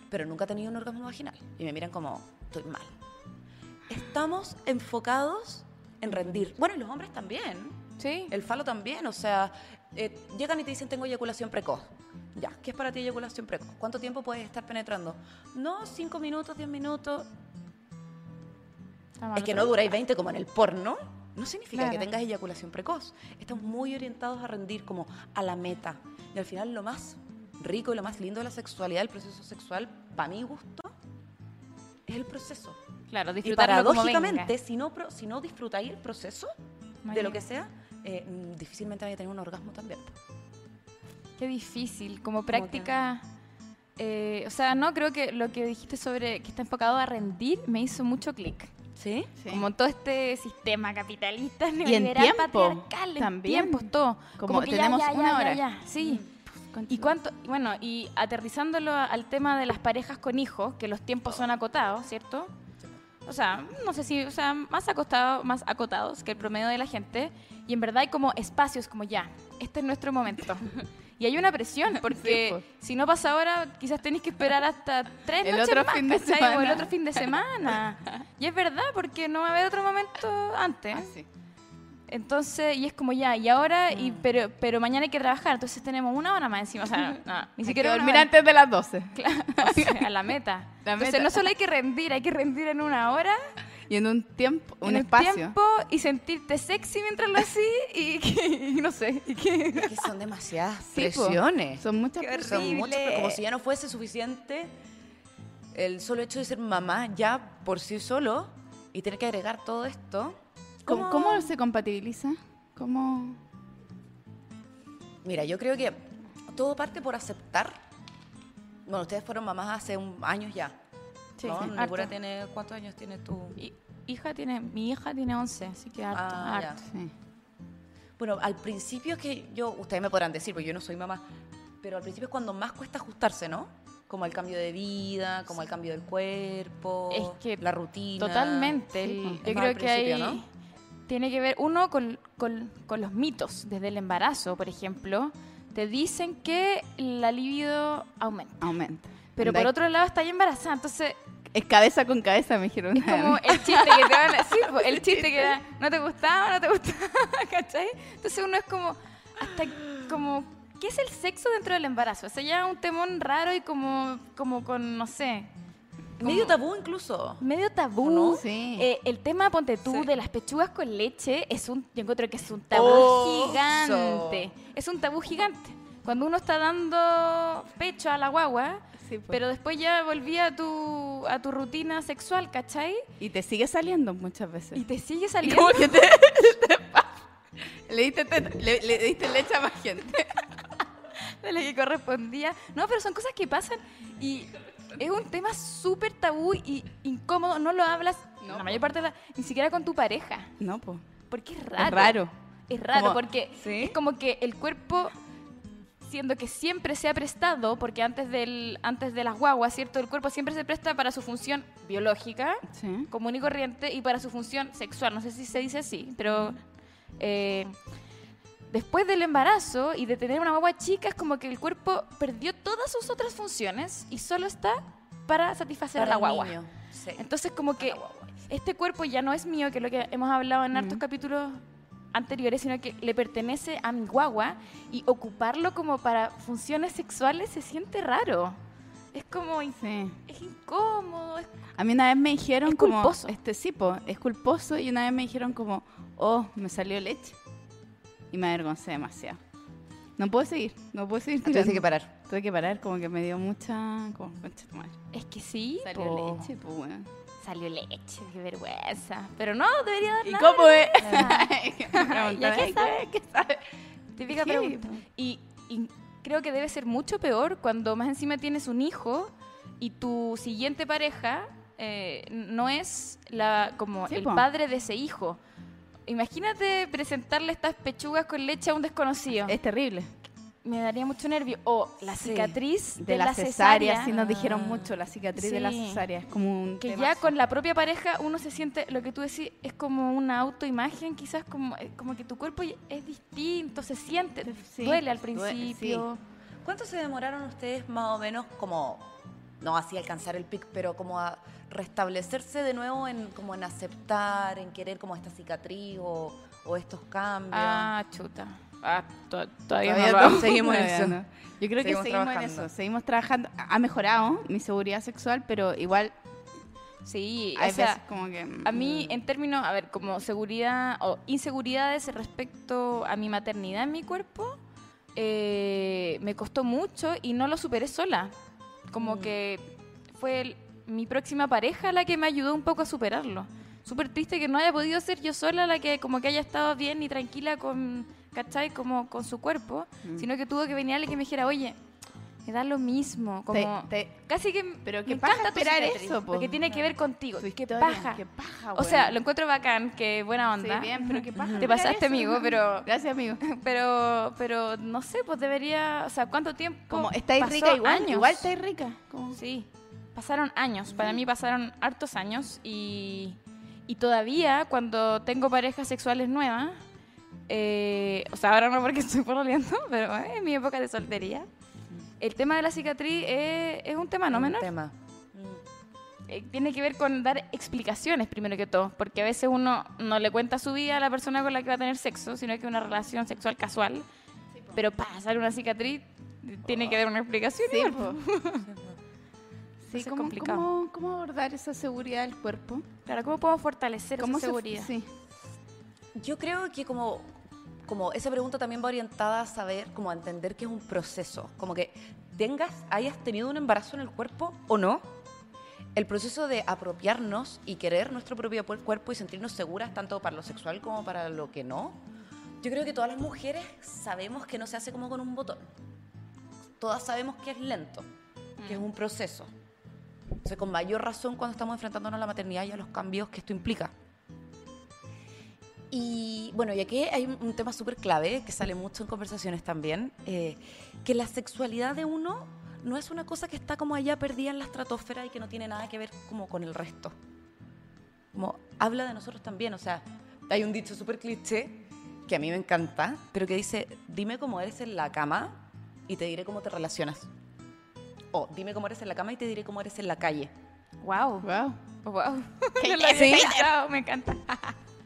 pero nunca he tenido un orgasmo vaginal. Y me miran como, estoy mal. Estamos enfocados en rendir. Bueno, y los hombres también. Sí. El falo también, o sea, eh, llegan y te dicen, tengo eyaculación precoz. Ya, ¿qué es para ti eyaculación precoz? ¿Cuánto tiempo puedes estar penetrando? No, cinco minutos, diez minutos. Es que no duráis 20 como en el porno no significa que tengas eyaculación precoz. Estamos muy orientados a rendir como a la meta. Y al final lo más rico y lo más lindo de la sexualidad, el proceso sexual, para mi gusto, es el proceso. Claro, Y paradójicamente, si no, si no disfrutáis el proceso de lo que sea, eh, difícilmente vais a tener un orgasmo también. Qué difícil, como práctica... Eh, o sea, no, creo que lo que dijiste sobre que está enfocado a rendir me hizo mucho clic. ¿Sí? Como todo este sistema capitalista (laughs) neoliberal, patriarcal, también. tiempos, todo. Como, tenemos una hora. Ya, sí. Mm. y cuánto, bueno, y aterrizándolo al tema de las parejas con hijos, que los tiempos son acotados, ¿cierto? O sea, no sé si, o sea, más acotados, más acotados que el promedio de la gente. Y en verdad hay como espacios como ya, este es nuestro momento. (laughs) Y hay una presión, (laughs) porque si no pasa ahora, quizás tenéis que esperar hasta tres el otro fin de semana. O el otro fin de semana. y es verdad, porque no va a haber otro momento antes. Ah, entonces, y es como ya, y ahora, y, mm. pero, pero mañana hay que trabajar, entonces tenemos una hora más encima. O sea, (laughs) no, ni siquiera. dormir antes de las 12. Claro, (laughs) a la meta. entonces, no solo hay que rendir, hay que rendir en una hora y en un tiempo, un en espacio. tiempo y sentirte sexy mientras lo hacís y, (laughs) no sé. Y que... Es que son demasiadas presiones. Son muchas Son muchas, pero como si ya no fuese suficiente el solo hecho de ser mamá ya por sí solo y tener que agregar todo esto. ¿Cómo, ¿Cómo se compatibiliza? ¿Cómo...? Mira, yo creo que todo parte por aceptar. Bueno, ustedes fueron mamás hace un, años ya. Sí, ¿no? tiene, ¿cuántos años tiene tu hija? Tiene, mi hija tiene 11, así que harto, ah, Bueno, al principio es que yo, ustedes me podrán decir, porque yo no soy mamá, pero al principio es cuando más cuesta ajustarse, ¿no? Como el cambio de vida, como el cambio del cuerpo, es que la rutina. Totalmente. yo creo que hay, tiene que ver, uno, con, con, con los mitos desde el embarazo, por ejemplo te dicen que la libido aumenta. Aumenta. Pero por otro lado está embarazada, entonces... Es cabeza con cabeza, me dijeron. Es como el chiste que te van a decir, el chiste que da, no te gustaba, no te gustaba, (laughs) ¿cachai? Entonces uno es como, hasta como, ¿qué es el sexo dentro del embarazo? O sea, ya un temón raro y como, como con, no sé, medio tabú incluso. Medio tabú. Sí. Eh, el tema, ponte tú, de las pechugas con leche, es un, yo encuentro que es un tabú gigante. Es un tabú gigante. Cuando uno está dando pecho a la guagua, pues. pero después ya volvía a tu, a tu rutina sexual, ¿cachai? Y te sigue saliendo muchas veces. Y te sigue saliendo. que te, (laughs) le, diste, le, le diste leche a más gente. (laughs) de la que correspondía. No, pero son cosas que pasan y es un tema súper tabú y incómodo. No lo hablas la mayor parte de la, ni siquiera con tu pareja. No, pues. Porque es raro. Es raro. Es raro porque es como que el cuerpo siendo que siempre se ha prestado, porque antes, del, antes de las guaguas, ¿cierto? El cuerpo siempre se presta para su función biológica, común y corriente, y para su función sexual. No sé si se dice así, pero eh, después del embarazo y de tener una guagua chica, es como que el cuerpo perdió todas sus otras funciones y solo está para satisfacer a la guagua. Entonces, como que este cuerpo ya no es mío, que es lo que hemos hablado en hartos capítulos anteriores, sino que le pertenece a mi guagua y ocuparlo como para funciones sexuales se siente raro. Es como sí. es incómodo. a mí una vez me dijeron es como culposo. este sí, es culposo y una vez me dijeron como, "Oh, me salió leche." y me avergoncé demasiado. No puedo seguir, no puedo seguir. Tuve que parar. Tuve que parar, como que me dio mucha. Como, es que sí. Salió leche, pues bueno. Salió leche, qué vergüenza. Pero no, debería dar ¿Y cómo es? (laughs) qué sabe? ¿Qué sabe? Típica pregunta. Y, creo que debe ser mucho peor cuando más encima tienes un hijo y tu siguiente pareja eh, no es la como el padre de ese hijo. Imagínate presentarle estas pechugas con leche a un desconocido. Es terrible. Me daría mucho nervio. O la cicatriz de, la, cesárea. Sí, nos dijeron mucho, la cicatriz de la cesárea. Es como un. Que ya con la propia pareja uno se siente, lo que tú decís, es como una autoimagen, quizás como, eh, como que tu cuerpo es distinto, se siente, duele al principio. ¿Cuánto se demoraron ustedes más o menos como, no así alcanzar el pic, pero como a restablecerse de nuevo en como en aceptar, en querer como esta cicatriz o, estos cambios. Ah, chuta. Ah, todavía, no seguimos en eso. Yo creo que seguimos en eso, seguimos trabajando. Ha mejorado mi seguridad sexual, pero igual Sí, Hay veces como que... A mí, mm. en términos, a ver, como seguridad o inseguridades respecto a mi maternidad en mi cuerpo, eh, me costó mucho y no lo superé sola. Como mm. que fue el, mi próxima pareja la que me ayudó un poco a superarlo. Súper triste que no haya podido ser yo sola la que como que haya estado bien y tranquila con, ¿cachai? Como con su cuerpo, mm. sino que tuvo que venir alguien que me dijera, oye, me da lo mismo, como casi que pero que paja esperar eso, porque tiene que ver contigo. Qué paja. Qué paja o sea, lo encuentro bacán, qué buena onda. Sí, bien, pero qué paja. Te pasaste, amigo, pero Gracias, amigo. (laughs) Pero pero no sé, pues debería, o sea, ¿cuánto tiempo? Como estáis rica igual, igual estáis rica. Como... Sí pasaron años, para mí pasaron hartos años y, y todavía cuando tengo parejas sexuales nuevas, eh, o sea, ahora no porque estoy pololeando, (laughs) pero en mi época de soltería, el tema de la cicatriz es, un tema no menor. Tema. Eh, tiene que ver con dar explicaciones primero que todo, porque a veces uno no le cuenta su vida a la persona con la que va a tener sexo, sino que es una relación sexual casual, pero pasar una cicatriz tiene que dar una explicación. Sí, Sí, (laughs) ¿cómo, complicado. ¿cómo, abordar esa seguridad del cuerpo? Claro, ¿cómo podemos fortalecer esa seguridad? sí. Yo creo que como, como esa pregunta también va orientada a saber, como a entender que es un proceso. Como que tengas, hayas tenido un embarazo en el cuerpo o no, el proceso de apropiarnos y querer nuestro propio cuerpo y sentirnos seguras tanto para lo sexual como para lo que no, yo creo que todas las mujeres sabemos que no se hace como con un botón. Todas sabemos que es lento, que es mm. un proceso. O sea, con mayor razón cuando estamos enfrentándonos a la maternidad y a los cambios que esto implica. Y bueno, y aquí hay un tema súper clave que sale mucho en conversaciones también, eh, que la sexualidad de uno no es una cosa que está como allá perdida en la estratosfera y que no tiene nada que ver como con el resto. Como habla de nosotros también, o sea, hay un dicho súper cliché que a mí me encanta, pero que dice, dime cómo eres en la cama y te diré cómo te relacionas. O dime cómo eres en la cama y te diré cómo eres en la calle. Wow. Wow. Wow. ¿Sí? me encanta.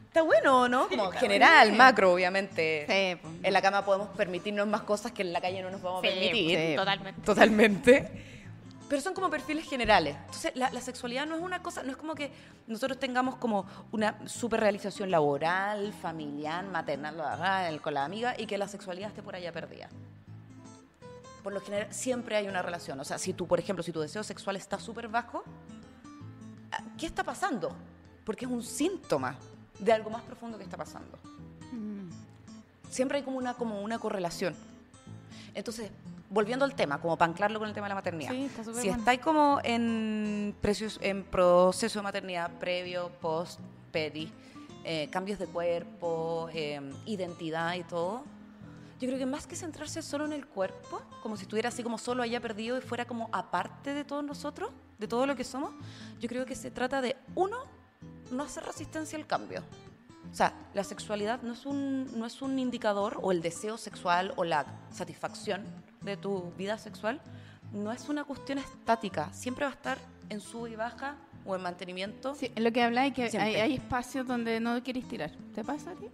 Está bueno, ¿no? Como general, macro, obviamente. Sí, pues. En la cama podemos permitirnos más cosas que en la calle no nos vamos a permitir. Sí, totalmente. Totalmente. Pero son como perfiles generales. Entonces, la, sexualidad no es una cosa, no es como que nosotros tengamos como una super realización laboral, familiar, maternal, con la amiga y que la sexualidad esté por allá perdida. Por lo general, siempre hay una relación. O sea, si tú, por ejemplo, si tu deseo sexual está súper bajo, ¿qué está pasando? Porque es un síntoma de algo más profundo que está pasando. Mm. Siempre hay como una, como una correlación. Entonces, volviendo al tema, como para anclarlo con el tema de la maternidad. si estáis como en, precios, en proceso de maternidad previo, post, pedi, eh, cambios de cuerpo, em, identidad y todo, yo creo que más que centrarse solo en el cuerpo, como si estuviera así como solo allá perdido y fuera como aparte de todos nosotros, de todo lo que somos, yo creo que se trata de, uno, no hace resistencia al cambio. O sea, la sexualidad no es, un, no es un indicador, o el deseo sexual, o la satisfacción de tu vida sexual, no es una cuestión estática. Siempre va a estar en sub y baja o en mantenimiento. Sí, es lo que habláis, que hay, hay, espacios donde no quieres tirar. ¿Te pasa a ti?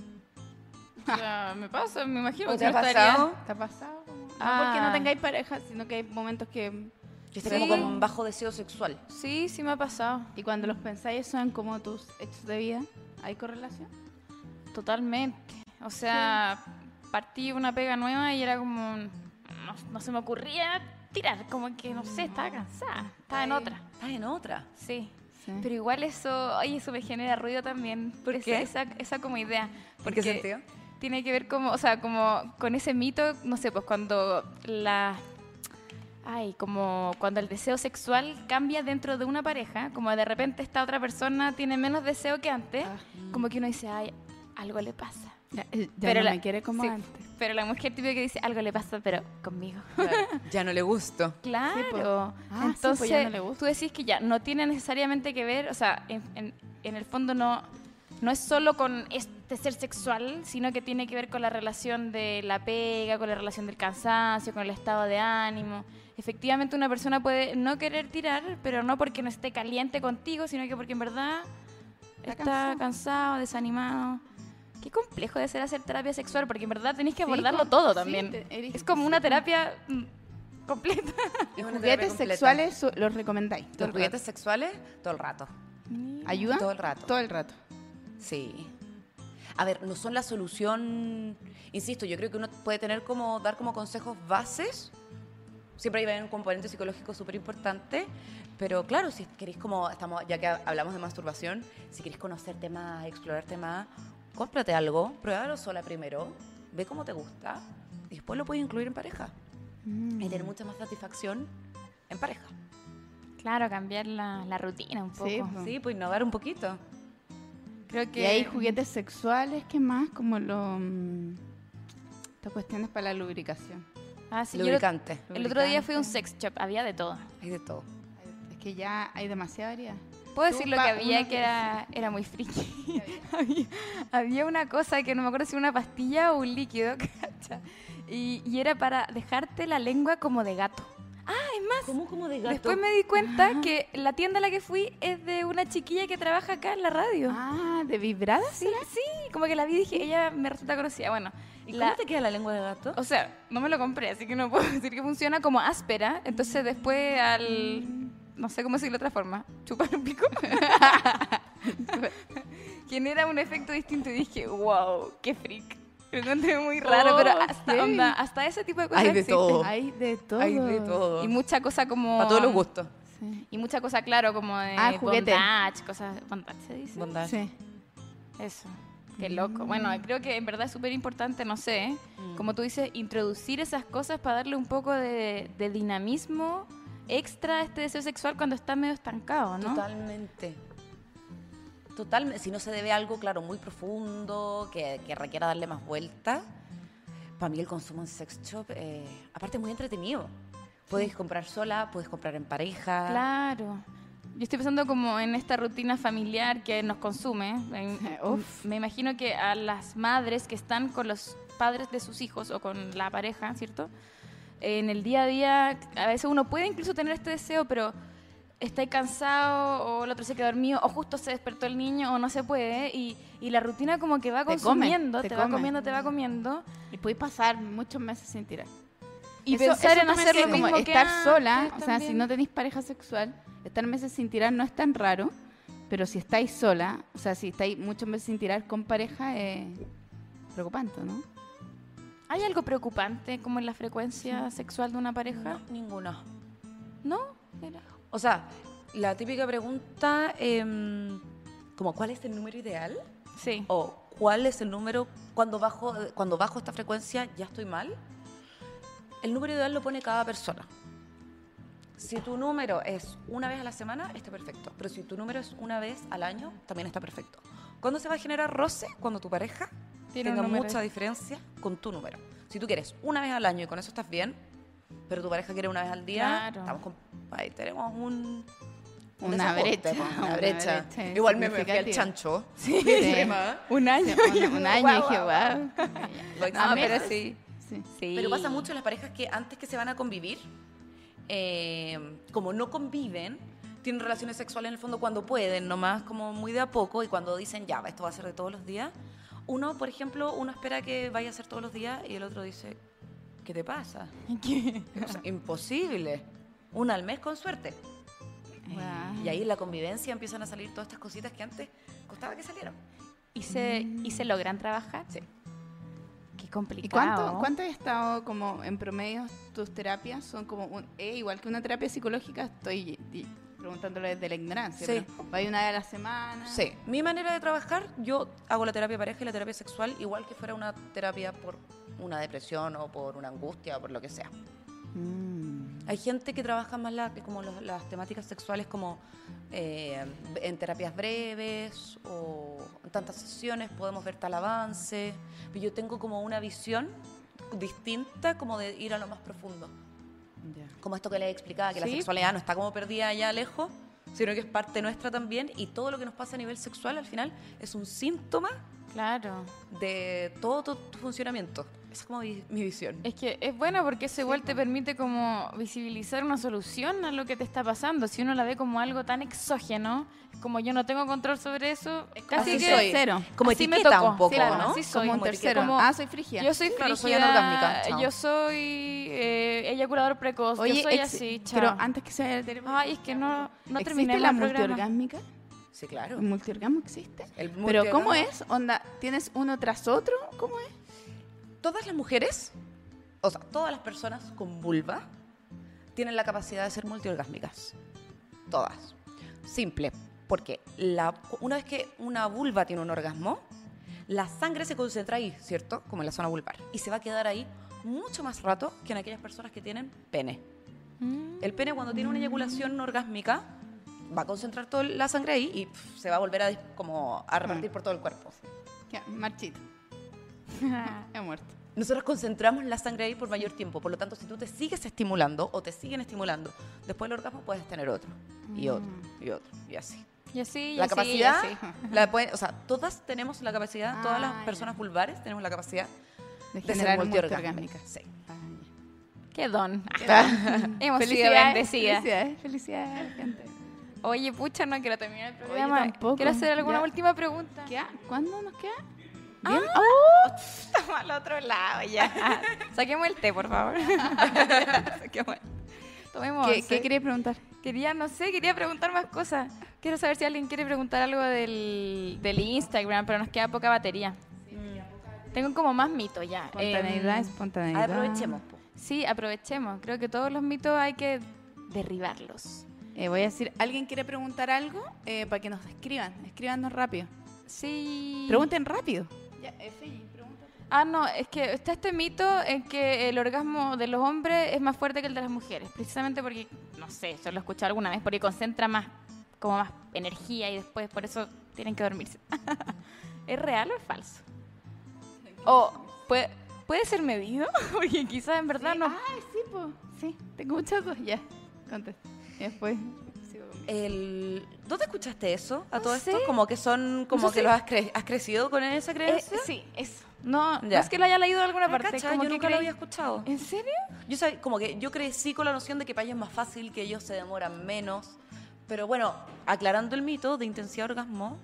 (laughs) me pasa, me imagino. ¿Te ha pasado? ¿Te ha pasado? No porque no ah. tengáis pareja, sino que hay momentos que que esté como con bajo deseo sexual. Sí, sí me ha pasado. ¿Y cuando los pensáis son como tus hechos de vida? ¿Hay correlación? Totalmente. O sea, partí una pega nueva y era como... No, se me ocurría tirar, como que, no sé, estaba cansada. Estaba en otra. Estaba en otra. Sí. Pero igual eso, oye, eso me genera ruido también. ¿Por qué? Esa, esa como idea. ¿Por qué sentido? Tiene que ver como, o sea, como con ese mito, no sé, pues cuando la ay, como cuando el deseo sexual cambia dentro de una pareja, como de repente esta otra persona tiene menos deseo que antes, ah. como que uno dice, ay, algo le pasa. Ya, eh, pero no la, me quiere como antes. Pero la mujer típica que dice, algo le pasa, pero conmigo. (laughs) ya no le gusto. Claro. Ah, Entonces, ya no le gusto. tú decís que ya no tiene necesariamente que ver, o sea, en, en el fondo no, no es solo con este ser sexual, sino que tiene que ver con la relación de la pega, con la relación del cansancio, con el estado de ánimo efectivamente una persona puede no querer tirar, pero no porque no esté caliente contigo, sino que porque en verdad está, cansado. desanimado. Qué complejo de ser hacer terapia sexual, porque en verdad tenéis que abordarlo todo también. es como una terapia mm, completa. ¿Los juguetes sexuales los recomendáis? Los juguetes sexuales todo el rato. ¿Ayuda? Todo el rato. Todo el rato. Sí. A ver, no son la solución, insisto, yo creo que uno puede tener como, dar como consejos bases, siempre hay un componente psicológico súper importante, pero claro, si queréis como, estamos, ya que hablamos de masturbación, si queréis conocerte más, explorarte más, cómprate algo, pruébalo sola primero, ve cómo te gusta y después lo puedes incluir en pareja. Mm. Y tener mucha más satisfacción en pareja. Claro, cambiar la, rutina un poco. Sí, sí, pues innovar un poquito. Creo que... Y hay juguetes sexuales, ¿qué más? Como lo... Mm, estas cuestiones para la lubricación. Ah, sí, Lubricante. el otro día fui a un sex shop, había de todo. Hay de todo. Es que ya hay demasiada variedad. Puedo decir lo que había, que era, era muy friki. (laughs) había, una cosa que no me acuerdo si era una pastilla o un líquido, (laughs) y, y, era para dejarte la lengua como de gato. Ah, es más. ¿Cómo como de gato? Después me di cuenta que la tienda a la que fui es de una chiquilla que trabaja acá en la radio. Ah, ¿de vibradas? Sí, sí. Como que la vi y dije, ella me resulta conocida. Bueno, ¿Y cómo te queda la lengua de gato? O sea, no me lo compré, así que no puedo (laughs) decir que funciona como áspera. Entonces después al... no sé cómo decirlo de otra forma, chupar un pico, (laughs) genera un efecto distinto y dije, wow, qué freak. (laughs) Lo encontré muy raro, pero oh, hasta, ese tipo de cosas Hay de todo. Hay de todo. Hay de todo. Y mucha cosa como... Para todos los gustos. Y mucha cosa, claro, como de ah, bondage, cosas... ¿Bondage se dice? Bondage. Sí. Eso. Qué loco. Bueno, creo que en verdad es súper importante, no sé, mm. como tú dices, introducir esas cosas para darle un poco de, dinamismo extra a este deseo sexual cuando está medio estancado, ¿no? Totalmente. Totalmente. Si no se debe a algo, claro, muy profundo, que, requiera darle más vuelta. Para mí el consumo en sex shop, eh, aparte, es muy entretenido. Puedes comprar sola, puedes comprar en pareja. Claro. Yo estoy pensando como en esta rutina familiar que nos consume. (laughs) Me imagino que a las madres que están con los padres de sus hijos o con la pareja, ¿cierto? En el día a día, a veces uno puede incluso tener este deseo, pero está cansado o el otro se quedó dormido o justo se despertó el niño o no se puede y, la rutina como que va consumiendo, te, va comiendo, te va comiendo. Y puedes pasar muchos meses sin tirar. Y pensar en hacer lo mismo estar sola, o sea, si no tenéis pareja sexual, estar meses sin tirar no es tan raro, pero si estáis sola, o sea, si estáis muchos meses sin tirar con pareja, es preocupante, ¿no? ¿Hay algo preocupante como en la frecuencia sexual de una pareja? ninguna. ¿No? O sea, la típica pregunta, eh, como ¿cuál es el número ideal? Sí. O ¿cuál es el número cuando bajo, cuando bajo esta frecuencia ya estoy mal? El número ideal lo pone cada persona. Si tu número es una vez a la semana, está perfecto. Pero si tu número es una vez al año, también está perfecto. ¿Cuándo se va a generar roce? Cuando tu pareja tenga mucha diferencia con tu número. Si tú quieres una vez al año y con eso estás bien, pero tu pareja quiere una vez al día, estamos con, ahí tenemos un, una, brecha, una, brecha. Igual me fui al chancho. Sí. (laughs) un año. un, año dije, wow. (laughs) No, pero sí. sí. Pero pasa mucho en las parejas que antes que se van a convivir, eh, como no conviven, tienen relaciones sexuales en el fondo cuando pueden, nomás como muy de a poco, y cuando dicen, ya, esto va a ser de todos los días, uno, por ejemplo, uno espera que vaya a ser todos los días y el otro dice, ¿qué te pasa? (laughs) imposible. Una al mes con suerte. Y ahí en la convivencia empiezan a salir todas estas cositas que antes costaba que salieran. ¿Y se, ¿y se logran trabajar? Sí complicado. ¿Y cuánto, cuánto has estado como en promedio tus terapias? Son como un, eh, igual que una terapia psicológica, estoy preguntándolo desde la ignorancia. Sí. ¿Va una vez a la semana? Sí. Mi manera de trabajar, yo hago la terapia pareja y la terapia sexual igual que fuera una terapia por una depresión o por una angustia o por lo que sea. Mm. Hay gente que trabaja más la, como las temáticas sexuales como eh, en terapias breves o en tantas sesiones podemos ver tal avance. Pero yo tengo como una visión distinta como de ir a lo más profundo. Como esto que le explicaba, que la sexualidad no está como perdida allá lejos, sino que es parte nuestra también y todo lo que nos pasa a nivel sexual al final es un síntoma claro. de todo tu funcionamiento es como mi, visión. Es que es bueno porque eso igual te permite como visibilizar una solución a lo que te está pasando. Si uno la ve como algo tan exógeno, como yo no tengo control sobre eso, casi que soy. cero. Como así me tocó. un poco, ¿no? Así soy. Como un tercero. ah, soy frigia. Yo soy frigia. soy yo soy eh, eyaculador precoz. yo soy así, chao. Pero antes que sea el Ay, es que no, no terminé la multiorgásmica? Sí, claro. ¿El multiorgasmo existe? Pero ¿cómo es? Onda, ¿tienes uno tras otro? ¿Cómo es? Todas las mujeres, o sea, todas las personas con vulva, tienen la capacidad de ser multiorgásmicas. Todas. Simple. Porque la, una vez que una vulva tiene un orgasmo, la sangre se concentra ahí, ¿cierto? Como en la zona vulvar. Y se va a quedar ahí mucho más rato que en aquellas personas que tienen pene. Mm. El pene cuando tiene una eyaculación orgásmica va a concentrar toda la sangre ahí y se va a volver a, como a repartir mm. por todo el cuerpo. Ya, marchito. (laughs) He muerto. Nosotros concentramos la sangre ahí por mayor tiempo, por lo tanto, si tú te sigues estimulando o te siguen estimulando, después del orgasmo puedes tener otro, y mm. otro, y otro, y así. Y así, la capacidad, La o sea, todas tenemos la capacidad, todas las ah, personas vulvares tenemos la capacidad de, generar ser multiorgásmicas. Sí. Ah, Qué don. (laughs) Hemos sido bendecidas. Felicidades, felicidades, gente. Oye, pucha, no quiero terminar el programa. Quiero hacer alguna última pregunta. ¿Qué? ¿Cuándo nos queda? ¿Bien? Ah, oh. Estamos al otro lado ya. (laughs) Saquemos el té, por favor. (laughs) Saquemos Tomemos ¿Qué, ¿Qué quería preguntar? Quería, no sé, quería preguntar más cosas. Quiero saber si alguien quiere preguntar algo del, del Instagram, pero nos queda poca batería. Tengo como más mitos ya. Espontaneidad, em, espontaneidad. Aprovechemos. Sí, aprovechemos. Creo que todos los mitos hay que derribarlos. Eh, voy a decir, ¿alguien quiere preguntar algo? Eh, para que nos escriban. Escríbanos rápido. Sí. Pregunten rápido. Ya, Ah, no, es que está este mito en que el orgasmo de los hombres es más fuerte que el de las mujeres, precisamente porque, no sé, eso lo he escuchado alguna vez, porque concentra más, como más energía y después por eso tienen que dormirse. (laughs) ¿Es real o es falso? (laughs) O puede, puede ser medido, (laughs) porque quizás en verdad no. Ah, sí, pues, sí, tengo muchas ya, contesta. Y el, ¿Dónde escuchaste eso? A todo esto, como que son, como que lo has, has, crecido con esa creencia. Eh, sí, eso. No, no es que lo haya leído de alguna ah, parte. como yo que nunca lo había escuchado. ¿En serio? Yo como que yo crecí con la noción de que para ellos es más fácil, que ellos se demoran menos. Pero bueno, aclarando el mito de intensidad orgasmo,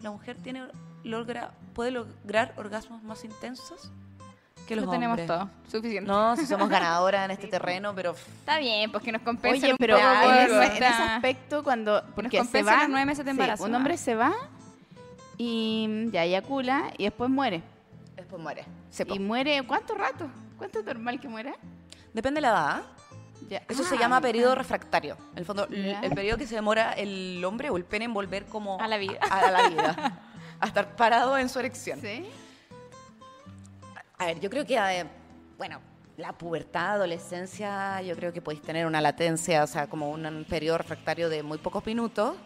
la mujer tiene logra, puede lograr orgasmos más intensos que los lo tenemos todo, suficiente. No, si somos ganadoras en (laughs) este terreno, pero... Está bien, pues que nos compensa Oye, pero en, ese, aspecto, cuando... Porque se va, nueve meses de embarazo. un hombre se va y ya eyacula y después muere. Después muere. ¿Y muere cuánto rato? ¿Cuánto es normal que muera? Depende de la edad. Eso se ah, llama periodo refractario. En el fondo, el periodo que se demora el hombre o el pene en volver como... A la vida. A, la vida. a estar parado en su erección. ¿Sí? A ver, yo creo que, eh, bueno, la pubertad, adolescencia, yo creo que podéis tener una latencia, o sea, como un, periodo refractario de muy pocos minutos,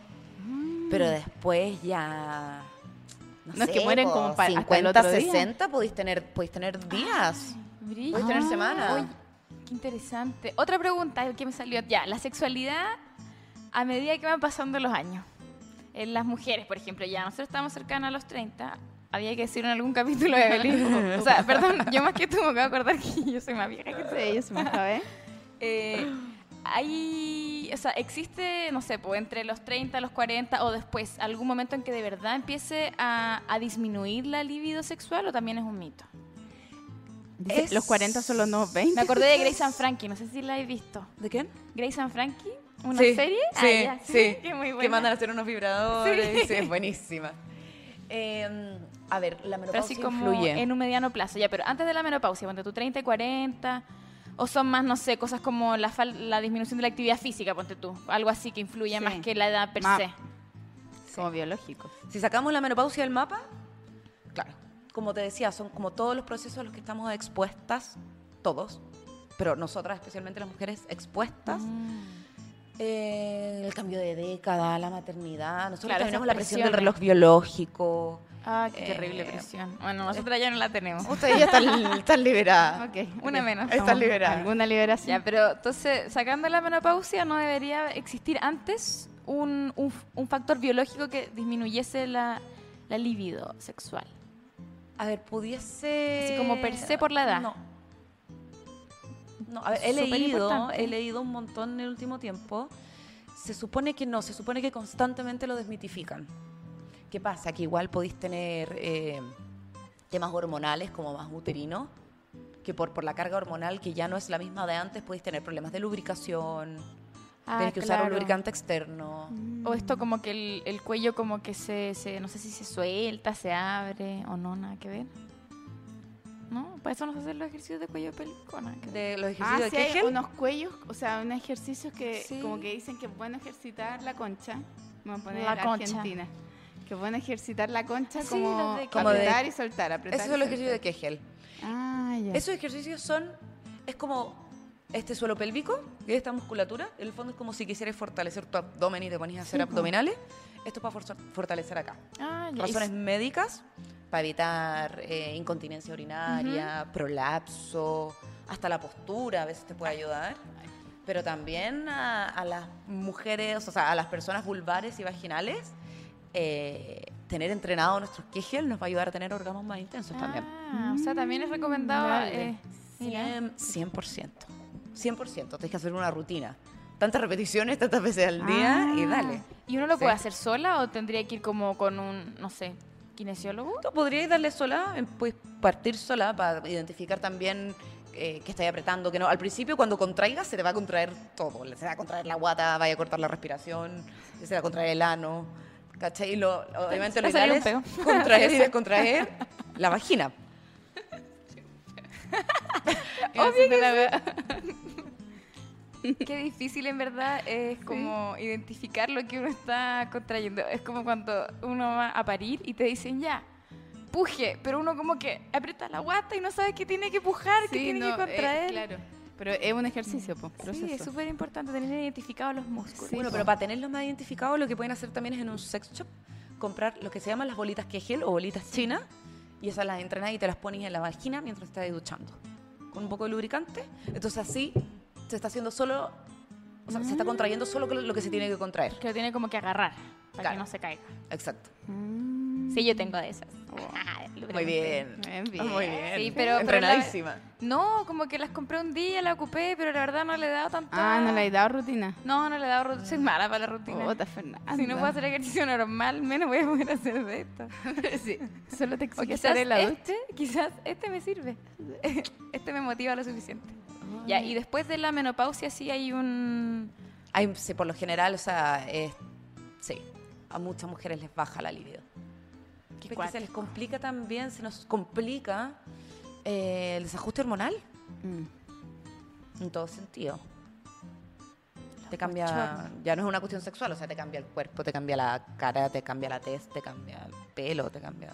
pero mm. después ya... No, es que mueren como para 50, 60, podéis tener, podéis tener días, podéis tener semanas. qué interesante. Otra pregunta que me salió ya, la sexualidad a medida que van pasando los años. En las mujeres, por ejemplo, ya nosotros estamos cercanas a los 30, había que decir en algún capítulo de Belén. (laughs) o sea, perdón, yo más que tú me acabo de acordar que yo soy más vieja que tú. Sí, yo soy más joven. (laughs) Eh, hay, o sea, existe, no sé, pues entre los 30, los 40 o después, algún momento en que de verdad empiece a, disminuir la libido sexual o también es un mito. Los 40 son los nuevos 20. Me acordé de Grace and Frankie, no sé si la he visto. ¿De quién? Grace and Frankie, una serie. Sí, ah, sí, (laughs) Que, muy buena. que mandan a hacer unos vibradores. Sí, es buenísima. Eh, a ver, la menopausia así como en un mediano plazo, ya, pero antes de la menopausia, ponte tú 30 y 40, o son más, no sé, cosas como la, la disminución de la actividad física, ponte tú, algo así que influye más que la edad per se. Como biológico. Si sacamos la menopausia del mapa, claro, como te decía, son como todos los procesos a los que estamos expuestas, todos, pero nosotras, especialmente las mujeres, expuestas. Mm. Eh, el cambio de década, la maternidad, nosotros tenemos la presión del reloj biológico, Ah, qué terrible eh, presión. Bueno, nosotros ya no la tenemos. Ustedes ya están, (laughs) liberadas. Ok, una menos. Están liberadas. Alguna liberación. Ya, pero entonces, sacando la menopausia, ¿no debería existir antes un, un, factor biológico que disminuyese la, la libido sexual? A ver, pudiese... Así como per se por la edad. No. No, a ver, he leído, he leído un montón en el último tiempo. Se supone que no, se supone que constantemente lo desmitifican. ¿Qué pasa? Que igual podéis tener eh, temas hormonales como más uterino, que por, por la carga hormonal que ya no es la misma de antes, podéis tener problemas de lubricación, ah, que usar un lubricante externo. Mm. O esto como que el, cuello como que se, se, no sé si se suelta, se abre o no, nada que ver. ¿No? Para eso no se hacen los ejercicios de cuello pélvico, De los ejercicios ah, de sí, hay unos cuellos, o sea, unos ejercicios que como que dicen que es bueno ejercitar la concha. Vamos a poner la, Argentina. Que bueno ejercitar la concha como, apretar y soltar, apretar. Eso es el ejercicio de Kegel. Ah, ya. Esos ejercicios son, es como este suelo pélvico, y esta musculatura. En el fondo es como si quisieras fortalecer tu abdomen y te ponías a hacer abdominales. Esto es para fortalecer acá. Ah, Razones médicas, para evitar eh, incontinencia urinaria, prolapso, hasta la postura a veces te puede ayudar. Pero también a, a las mujeres, o sea, a las personas vulvares y vaginales eh, tener entrenado nuestros Kegel nos va a ayudar a tener orgasmos más intensos también. Ah, o sea, también es recomendado. Eh, 100%. 100%. Tienes que hacer una rutina. Tantas repeticiones, tantas veces al día y ah. dale. ¿Y uno lo puede hacer sola o tendría que ir como con un, no sé, kinesiólogo? Tú podrías darle sola, pues partir sola para identificar también eh, que estáis apretando, que no. Al principio, cuando contraigas, se te va a contraer todo. Se va a contraer la guata, vaya a cortar la respiración, se va a contraer el ano. ¿Cachai? Y lo, obviamente lo ideal es contraer (laughs) y descontraer la vagina. (laughs) Obvio que Qué difícil en verdad es como identificar lo que uno está contrayendo. Es como cuando uno va a parir y te dicen ya, puje, pero uno como que aprieta la guata y no sabe qué tiene que pujar, qué tiene que eh, contraer. claro. Pero es un ejercicio, pues. Sí, es súper importante tener identificados los músculos. bueno, pero para tenerlos más identificados, lo que pueden hacer también es en un sex shop comprar lo que se llaman las bolitas Kegel o bolitas chinas y esas las entrenas y te las pones en la vagina mientras estás duchando con un poco de lubricante. Entonces así se está haciendo solo, o sea, se está contrayendo solo lo que se tiene que contraer. Que lo tiene como que agarrar para que no se caiga. Exacto. Mm. Sí, yo tengo de esas. (laughs) Muy bien. Muy bien. Sí, pero, Entrenadísima. no, como que las compré un día, la ocupé, pero la verdad no le he dado tanto. Ah, no le he dado rutina. No, no le he dado rutina. Soy mala para la rutina. Si no puedo hacer ejercicio normal, menos voy a poder hacer de esto. (laughs) sí. Solo te exige quizás este, quizás este me sirve. (laughs) este me motiva lo suficiente. Ya, y después de la menopausia sí hay un... Hay, sí, por lo general, o sea, sí, a muchas mujeres les baja la libido. Porque se les complica también, se nos complica eh, el desajuste hormonal. Mm. En todo sentido. Te cambia, ya no es una cuestión sexual, o sea, te cambia el cuerpo, te cambia la cara, te cambia la tez, te cambia el pelo, te cambia...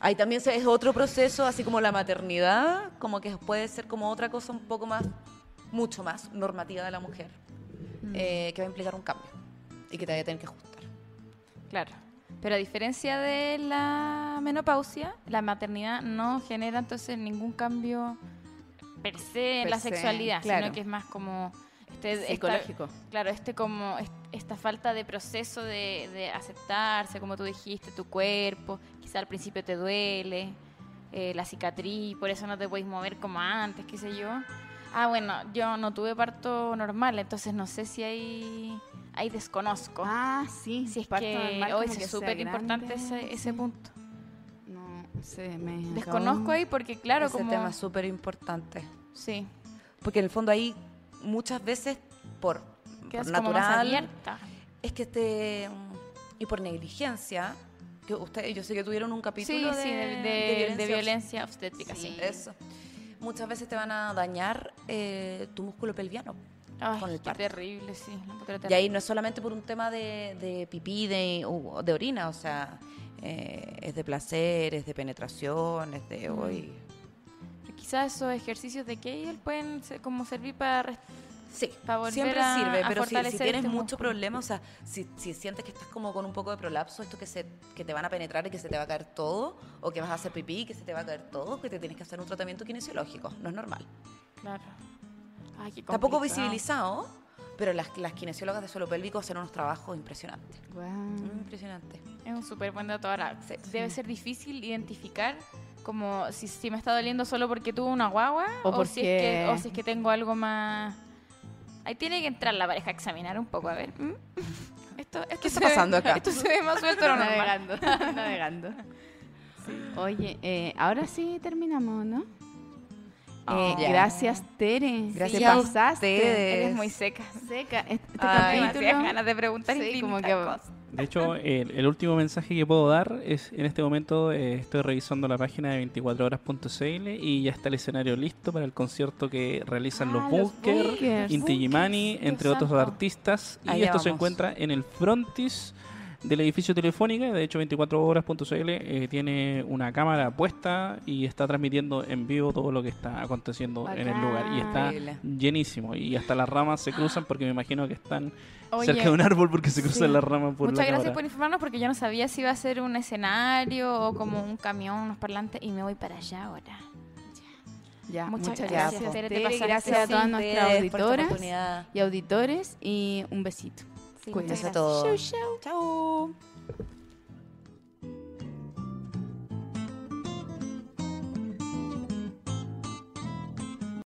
Ahí también es otro proceso, así como la maternidad, como que puede ser como otra cosa un poco más, mucho más normativa de la mujer, mm. eh, que va a implicar un cambio y que te vaya a tener que ajustar. Claro. Pero a diferencia de la menopausia, la maternidad no genera entonces ningún cambio per se en la sexualidad, sino que es más como este, psicológico. claro, este como esta falta de proceso de, aceptarse, como tú dijiste, tu cuerpo, quizá al principio te duele, eh, la cicatriz, por eso no te puedes mover como antes, qué sé yo. Ah, bueno, yo no tuve parto normal, entonces no sé si hay ahí desconozco. Ah, sí, si es que hoy es súper importante ese, ese punto. No sé, me desconozco ahí porque claro, ese tema es súper importante. Sí. Porque en el fondo ahí muchas veces por, por natural es que te y por negligencia que usted yo sé que tuvieron un capítulo de, de, violencia, obstétrica sí, eso muchas veces te van a dañar eh, tu músculo pelviano con el parto. terrible, sí. Y ahí no es solamente por un tema de, de pipí, de, de orina, o sea, eh, es de placer, es de penetración, es de hoy. Quizás esos ejercicios de Kegel pueden como servir para Sí, siempre sirve, pero si, tienes este mucho problema, o sea, si, si, sientes que estás como con un poco de prolapso, esto que, se, que te van a penetrar y que se te va a caer todo, o que vas a hacer pipí y que se te va a caer todo, que te tienes que hacer un tratamiento kinesiológico, no es normal. Claro. Está poco visibilizado, pero las, las kinesiólogas de suelo pélvico hacen unos trabajos impresionantes. Impresionante. Es un súper buen dato. Ahora, debe ser difícil identificar como si, si me está doliendo solo porque tuve una guagua o, si es que, o si es que tengo algo más... Ahí tiene que entrar la pareja a examinar un poco, a ver. (laughs) Esto, esto ¿Qué está pasando acá? Esto se ve más suelto o Navegando. (laughs) (laughs) Navegando. Oye, eh, ahora sí terminamos, ¿no? Eh, oh, gracias, Tere. Gracias, a pasaste. Eres muy seca. Seca. Este, este capítulo. ganas de preguntar sí, como que De hecho, el, último mensaje que puedo dar es, en este momento eh, estoy revisando la página de 24horas.cl y ya está el escenario listo para el concierto que realizan los, ah, Bunker, Inti Gimani, entre otros artistas. y esto se encuentra en el Frontis del edificio Telefónica, de hecho 24horas.cl eh, tiene una cámara puesta y está transmitiendo en vivo todo lo que está aconteciendo en el lugar y está llenísimo y hasta las ramas se cruzan porque me imagino que están cerca de un árbol porque se cruzan las ramas por Muchas gracias por informarnos porque yo no sabía si iba a ser un escenario o como un camión, unos parlantes y me voy para allá ahora. Ya, muchas, gracias. Gracias, a todas nuestras auditoras y auditores y un besito. Sí, Cuídense a todos. Chau, chau. Chau.